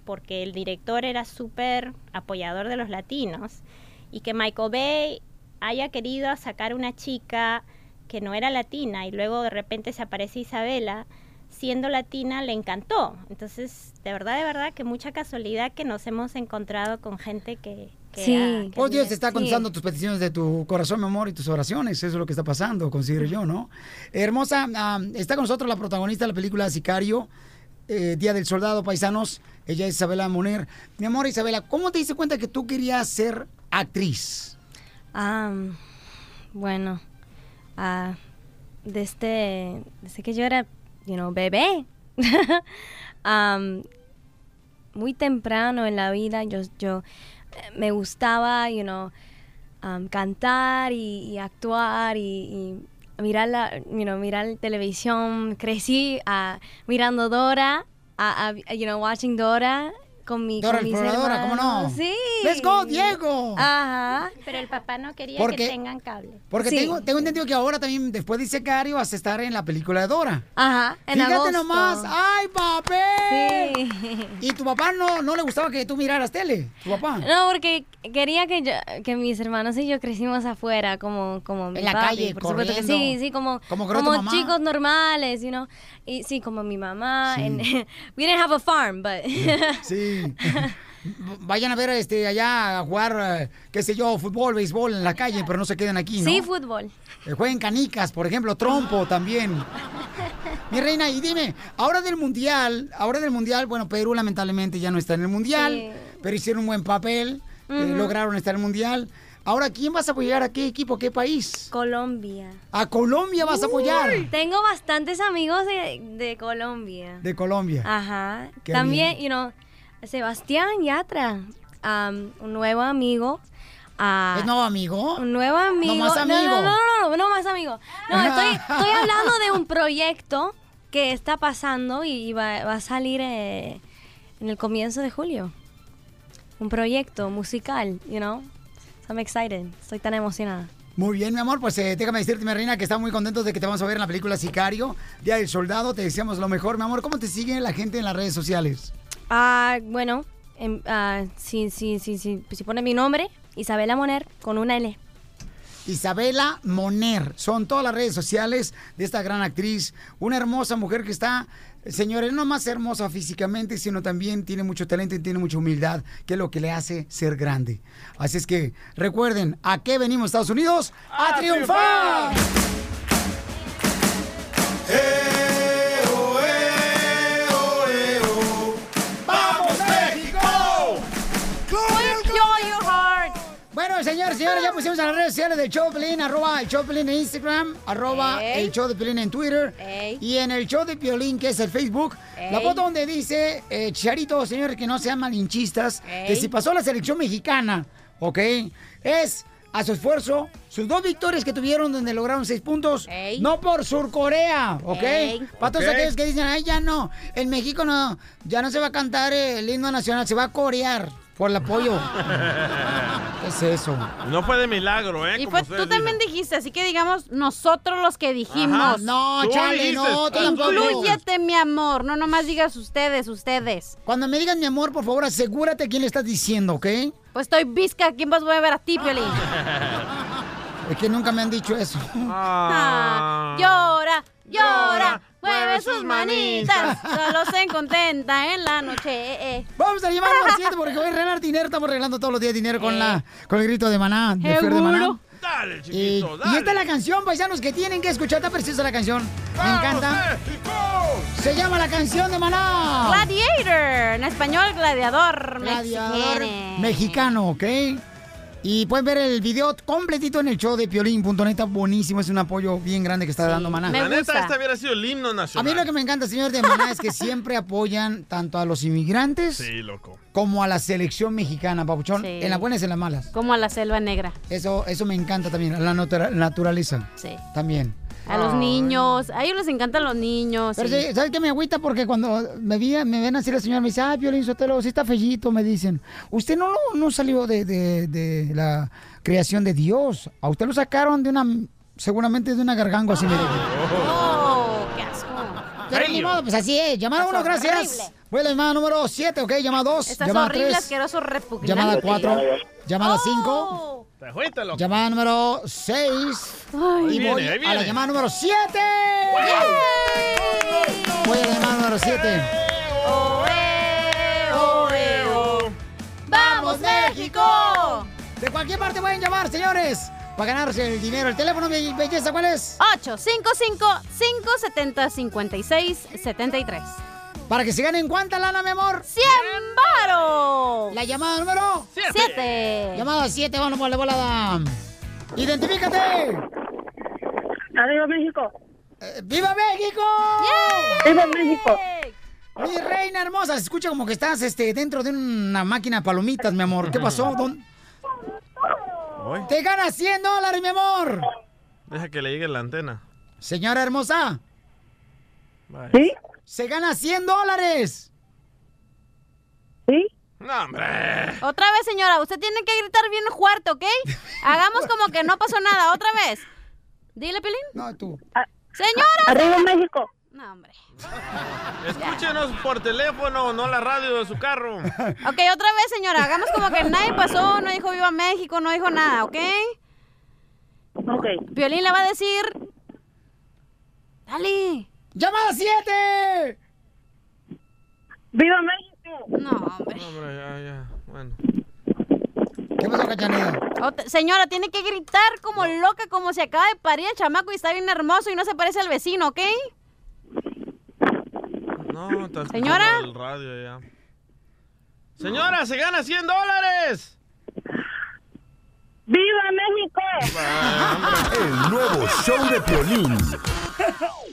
porque el director era súper apoyador de los latinos, y que Michael Bay haya querido sacar una chica que no era latina y luego de repente se aparece Isabela, siendo latina le encantó. Entonces, de verdad, de verdad que mucha casualidad que nos hemos encontrado con gente que... que ha- que Dios admira- te está Sí. contestando tus peticiones de tu corazón, mi amor, y tus oraciones. Eso es lo que está pasando, considero yo, ¿no? Hermosa, ah, está con nosotros la protagonista de la película Sicario, eh, Día del Soldado, paisanos. Ella es Isabela Moner. Mi amor, Isabela, ¿cómo te diste cuenta que tú querías ser actriz? Ah, bueno, ah, desde, desde que yo era, you know, bebé, Am, muy temprano en la vida yo, yo eh, me gustaba, you know, am, cantar y, actuar y, mirar la, you know, mirar televisión. Crecí ah, mirando Dora, ah, you know, watching Dora con mi Dora con mis Exploradora, ¿cómo no? Sí. Let's go, Diego. Ajá. Pero el papá no quería Porque- que tengan cable. Porque Sí. tengo, tengo entendido que ahora también, después de Sicario, vas a estar en la película de Dora. Ajá, en Fíjate agosto. nomás. ¡Ay, papel! Sí. ¿Y tu papá no, no le gustaba que tú miraras tele? ¿Tu papá? No, porque quería que yo, que mis hermanos y yo crecimos afuera, como, como mi En la papi, calle, por supuesto que sí, sí, como, Como como, chicos normales, you know. Y sí, como mi mamá. Sí. and- we didn't have a farm, but... Sí. Vayan a ver este allá a jugar, eh, qué sé yo, fútbol, béisbol en la calle, pero no se queden aquí, ¿no? Sí, fútbol. Eh, jueguen canicas, por ejemplo, trompo también. Mi reina, y dime, ahora del mundial, ahora del mundial, bueno, Perú lamentablemente ya no está en el mundial, Sí. pero hicieron un buen papel, eh, Ujú. lograron estar en el mundial. Ahora, ¿quién vas a apoyar? ¿A qué equipo? ¿A qué país? Colombia. A Colombia vas a apoyar. Tengo bastantes amigos de, de Colombia. De Colombia. Ajá. Qué También, you know, Sebastián Yatra, um, un nuevo amigo. ¿Es nuevo amigo? Un nuevo amigo. más No, amigo. No, no, no, no, no más amigo. No, estoy, estoy hablando de un proyecto que está pasando y, y va, va a salir eh, en el comienzo de julio. Un proyecto musical, you know. So I'm excited. Estoy tan emocionada. Muy bien, mi amor, pues eh, déjame decirte, mi reina, que estamos muy contentos de que te vamos a ver en la película Sicario, Día del Soldado. Te deseamos lo mejor, mi amor. ¿Cómo te sigue la gente en las redes sociales? Ah, bueno, em, ah, si, si, si, si, si pone mi nombre, Isabela Moner, con una L. Isabela Moner. Son todas las redes sociales de esta gran actriz. Una hermosa mujer que está, señores, no más hermosa físicamente, sino también tiene mucho talento y tiene mucha humildad, que es lo que le hace ser grande. Así es que recuerden, ¿a qué venimos Estados Unidos? ¡A, triunfar! ¡Vamos, Bueno, señores, señores, ya pusimos en las redes sociales del show de Piolín, arroba el show de Piolín en Instagram, arroba Ey. el show de Piolín en Twitter, Ey. y en el show de Piolín, que es el Facebook, la foto donde dice, eh, Charito, señores, que no sean malinchistas, que si pasó la selección mexicana, ¿ok? Es a su esfuerzo, sus dos victorias que tuvieron donde lograron seis puntos, no por Surcorea, ¿ok? Ey. Para todos aquellos que dicen, ay, ya no, en México no, ya no se va a cantar el himno nacional, se va a corear por el apoyo. ¿Qué es eso? No fue de milagro, ¿eh? Y fue, tú también dicen. dijiste, así que digamos nosotros los que dijimos. Ajá. No, Charlie, no, tú tampoco. Inclúyete, mi amor, no nomás digas ustedes, ustedes. Cuando me digas mi amor, por favor, asegúrate quién le estás diciendo, ¿ok? Pues estoy visca, ¿quién vas a ver a ti, Piolín? Es que nunca me han dicho eso. Ah, llora, mueve sus manitas, solo se contenta en la noche. eh, eh. Vamos a llevarlo al 7 porque voy a regalar dinero. Estamos regalando todos los días dinero con la con el grito de maná, de Fer de Maná. Dale, Y, chiquito, y dale. esta es la canción, paisanos, que tienen que escuchar. Está preciosa la canción. Me encanta. Se llama la canción de Maná. Gladiator, en español gladiador, Gladiador mexicano. mexicano, ¿ok? Y pueden ver el video completito en el show de piolín.net. Está buenísimo. Es un apoyo bien grande que está dando Maná. La neta, este hubiera sido el himno A nacional. mí lo que me encanta, señor de Maná, es que siempre apoyan tanto a los inmigrantes Sí, loco. como a la selección mexicana, papuchón. Sí. En las buenas y en las malas. Como a la selva negra. Eso, eso me encanta también, la natura- naturaleza. Sí. También. A los niños. A ellos les encantan los niños. Pero sí. ¿sabes qué me agüita? Porque cuando me, vi, me ven así la señora, me dice, ah, Piolín Sotelo, sí está fellito, me dicen. Usted no, no, salió de, de- de la creación de Dios. A usted lo sacaron de una, seguramente de una garganga así, me dijo. Oh, qué asco. Pero ni modo, pues así es. Llamada uno, gracias. Voy a la llamada número 7, ¿ok? Llamada 2, Estás llamada horrible, 3, asqueroso, repugnante. llamada 4, llamada 5. Te fuiste, loco. Llamada número 6. Ahí Y viene, voy ahí a la llamada número 7. Voy a la llamada número 7. ¡Vamos, México! De cualquier parte pueden llamar, señores. Para ganarse el dinero. El teléfono, be- belleza, ¿cuál es? 855-570-5673. Para que se ganen cuánta lana, mi amor. ¡100 varos! La llamada número 7. Llamada 7, vamos por la volada. Identifícate. Arriba México. Eh, ¡Viva México! ¡Viva México! Mi reina hermosa, se escucha como que estás este, dentro de una máquina de palomitas, mi amor. ¿Qué pasó? ¿Dónde- Te ganas 100 dólares, mi amor. Deja que le llegue la antena. Señora hermosa. ¿Sí? Se gana 100 dólares. ¿Sí? No, hombre. Otra vez, señora, usted tiene que gritar bien fuerte, ¿ok? Hagamos como que no pasó nada. Otra vez. Dile, Pelín. No, tú. Señora. Arriba México. No, hombre. Escúchenos por teléfono, no la radio de su carro. Ok, otra vez, señora. Hagamos como que nadie pasó, no dijo viva México, no dijo nada, ¿ok? Ok. Violín le va a decir. Dale. ¡Llamada 7! ¡Viva México! No, hombre. No, hombre, ya, ya. Bueno. ¿Qué pasó, cachanilla? Señora, tiene que gritar como loca, como se acaba de parir el chamaco y está bien hermoso y no se parece al vecino, ¿ok? No, está Señora. el radio ya. Señora, se gana 100 dólares. ¡Viva México! El nuevo show de Piolín.